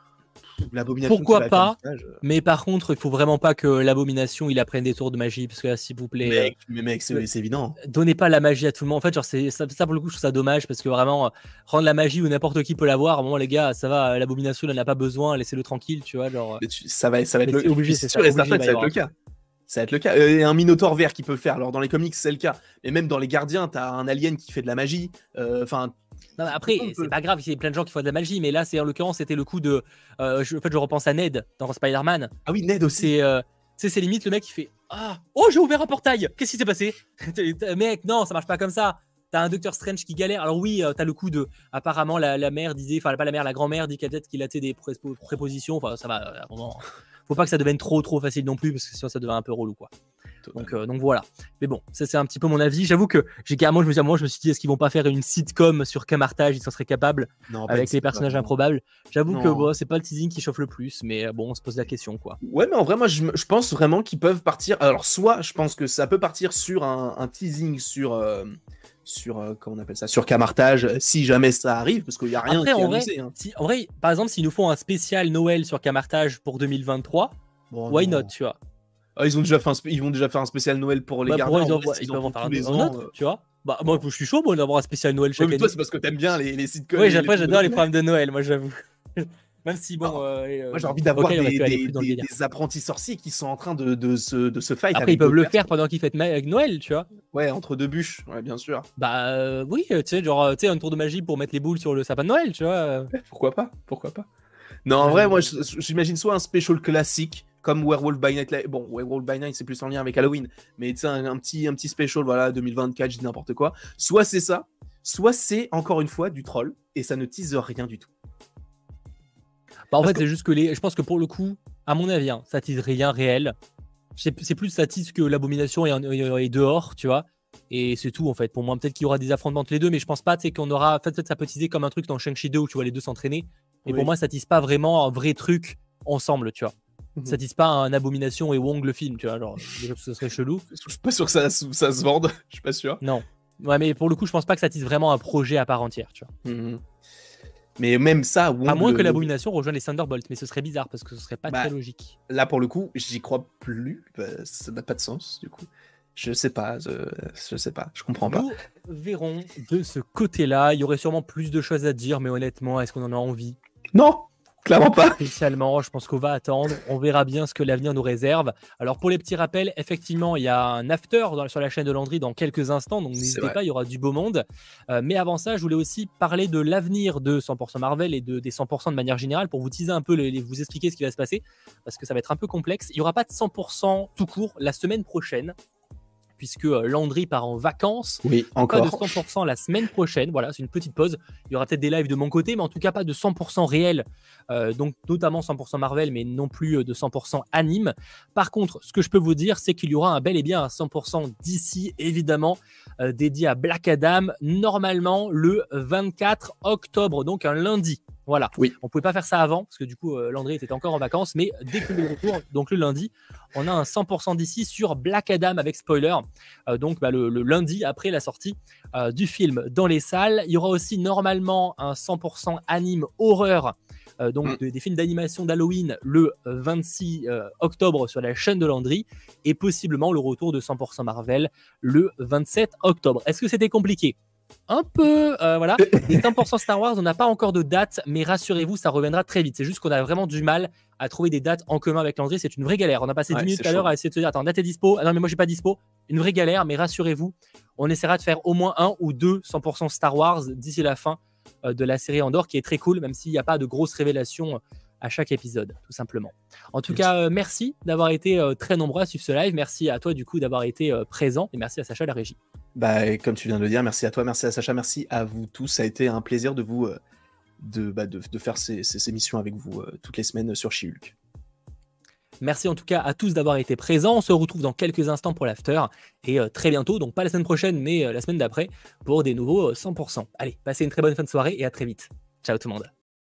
Pourquoi pas euh, Mais par contre, il faut vraiment pas que l'abomination il apprenne des tours de magie, parce que là, s'il vous plaît. Mec, mais mec, c'est évident. Donnez pas la magie à tout le monde. En fait, genre, ça, ça, pour le coup, je trouve ça dommage, parce que vraiment, rendre la magie où n'importe qui peut l'avoir, moment, les gars, ça va, l'abomination, elle n'a pas besoin, laissez-le tranquille, tu vois. Genre... ça va, ça va être le... obligé, c'est sûr et certain ça va être le cas. Ça va être le cas. Euh, un Minotaur vert qui peut le faire. Alors dans les comics, c'est le cas. Et même dans les Gardiens, t'as un alien qui fait de la magie. Euh, après, c'est pas grave, il y a plein de gens qui font de la magie, mais là, c'est en l'occurrence, c'était le coup de. Euh, je, en fait, je repense à Ned dans Spider-Man. Ah oui, Ned aussi. Euh, tu sais, c'est limite le mec qui fait Ah, oh, j'ai ouvert un portail Qu'est-ce qui s'est passé? Mec, non, ça marche pas comme ça. T'as un Docteur Strange qui galère. Alors, oui, euh, t'as le coup de. Apparemment, la, mère disait. Enfin, pas la mère, la grand-mère dit peut-être qu'il a des prépositions. Enfin, ça va, à un moment. Faut pas que ça devienne trop, trop facile non plus, parce que sinon, ça devient un peu relou, quoi. Donc, euh, donc voilà. Mais bon, ça c'est un petit peu mon avis. J'avoue que j'ai carrément, je me, moi, je me suis dit, est-ce qu'ils vont pas faire une sitcom sur Camartage Ils s'en seraient capables avec les personnages improbables? J'avoue que bon, c'est pas le teasing qui chauffe le plus, mais bon, on se pose la question quoi. Ouais, mais en vrai, moi je, pense vraiment qu'ils peuvent partir. Alors, soit je pense que ça peut partir sur un, teasing sur. Euh, sur comment on appelle ça sur Camartage si jamais ça arrive parce qu'il y a rien qui en vrai, hein. si, en vrai par exemple s'ils nous font un spécial Noël sur Camartage pour 2023 why not tu vois? Ah, ils, ont déjà fait un ils vont déjà faire un spécial Noël pour les bah, gardiens. Ils, en faire un ans, euh. tu vois? Bah, moi, je suis chaud moi, d'avoir un spécial Noël chaque ouais, mais toi, c'est parce que t'aimes bien les, les sitcoms. Oui, après, j'adore les programmes de Noël, moi, j'avoue. Même si, bon. Ah, euh, moi, j'ai envie d'avoir des, des, des, apprentis sorciers qui sont en train de, de, se, de se fight. Après, ils peuvent le faire pendant qu'ils fêtent Noël, tu vois. Ouais, entre deux bûches, ouais, bien sûr. Bah, euh, oui, tu sais, genre, tu sais, un tour de magie pour mettre les boules sur le sapin de Noël, tu vois. Pourquoi pas Pourquoi pas Non, en vrai, moi, j'imagine soit un special classique comme Werewolf by Night. Bon, Werewolf by Night, c'est plus en lien avec Halloween, mais tu sais, un, petit, un petit special, voilà, 2024, je dis n'importe quoi. Soit c'est ça, soit c'est encore une fois du troll, et ça ne tease rien du tout. Bah, en fait, c'est juste que les. Je pense que pour le coup, à mon avis, hein, ça tease rien réel. C'est plus ça tease que l'abomination est, dehors, tu vois. Et c'est tout en fait. Pour moi, peut-être qu'il y aura des affrontements entre les deux, mais je pense pas qu'on aura. Peut-être ça peut teaser comme un truc dans Shang-Chi 2 où tu vois les deux s'entraîner. Mais pour moi, ça tease pas vraiment un vrai truc ensemble, tu vois. Mhm. ça dise pas un Abomination et Wong le film, tu vois, genre, ce serait chelou. Je suis pas sûr que ça, ça se vende, je suis pas sûr. Non. Ouais, mais pour le coup, je pense pas que ça tisse vraiment un projet à part entière, tu vois. Mhm. Mais même ça, Wong À moins que l'Abomination rejoigne les Thunderbolts, mais ce serait bizarre parce que ce serait pas bah, très logique. Là, pour le coup, j'y crois plus, bah, ça n'a pas de sens, du coup. Je sais pas, je, je sais pas, je comprends pas. Nous verrons de ce côté-là. Il y aurait sûrement plus de choses à dire, mais honnêtement, est-ce qu'on en a envie? Non Clairement pas. Spécialement, je pense qu'on va attendre. On verra bien ce que l'avenir nous réserve. Alors, pour les petits rappels, effectivement, il y a un after sur la chaîne de Landry dans quelques instants. Donc, n'hésitez pas, il y aura du beau monde. Euh, mais avant ça, je voulais aussi parler de l'avenir de 100% Marvel et de, des 100% de manière générale pour vous teaser un peu, les, vous expliquer ce qui va se passer. Parce que ça va être un peu complexe. Il n'y aura pas de 100% tout court la semaine prochaine puisque Landry part en vacances. Oui, encore. Pas de 100% la semaine prochaine. Voilà, c'est une petite pause. Il y aura peut-être des lives de mon côté, mais en tout cas pas de 100% réel. donc notamment 100% Marvel, mais non plus de 100% anime. Par contre, ce que je peux vous dire, c'est qu'il y aura un bel et bien un 100% d'ici, évidemment, dédié à Black Adam, normalement le 24 octobre, donc un lundi. Voilà. Oui. On pouvait pas faire ça avant parce que du coup, euh, Landry était encore en vacances, mais dès que le retour, donc le lundi, on a un 100% d'ici sur Black Adam avec spoiler. Euh, donc bah, le, lundi après la sortie euh, du film dans les salles. Il y aura aussi normalement un 100% anime horreur. donc mm. des films d'animation d'Halloween le 26 octobre sur la chaîne de Landry et possiblement le retour de 100% Marvel le 27 octobre. Est-ce que c'était compliqué? Un peu, euh, voilà. Les 100% Star Wars, on n'a pas encore de date, mais rassurez-vous, ça reviendra très vite. C'est juste qu'on a vraiment du mal à trouver des dates en commun avec Landry. C'est une vraie galère. On a passé 10 minutes à l'heure à essayer de se dire, attends, date est dispo. Ah non, mais moi, je suis pas dispo. Une vraie galère, mais rassurez-vous, on essaiera de faire au moins un ou deux 100% Star Wars d'ici la fin euh, de la série Andorre, qui est très cool, même s'il n'y a pas de grosses révélations à chaque épisode, tout simplement. En tout cas, euh, merci d'avoir été très nombreux à suivre ce live. Merci à toi, du coup, d'avoir été présent. Et merci à Sacha, la régie. Bah, comme tu viens de le dire, merci à toi, merci à Sacha, merci à vous tous. Ça a été un plaisir de vous euh, de, bah, de, faire ces, ces, émissions avec vous euh, toutes les semaines sur Chihulk. Merci en tout cas à tous d'avoir été présents. On se retrouve dans quelques instants pour l'after et euh, très bientôt, donc pas la semaine prochaine, mais la semaine d'après, pour des nouveaux 100%. Allez, passez une très bonne fin de soirée et à très vite. Ciao tout le monde.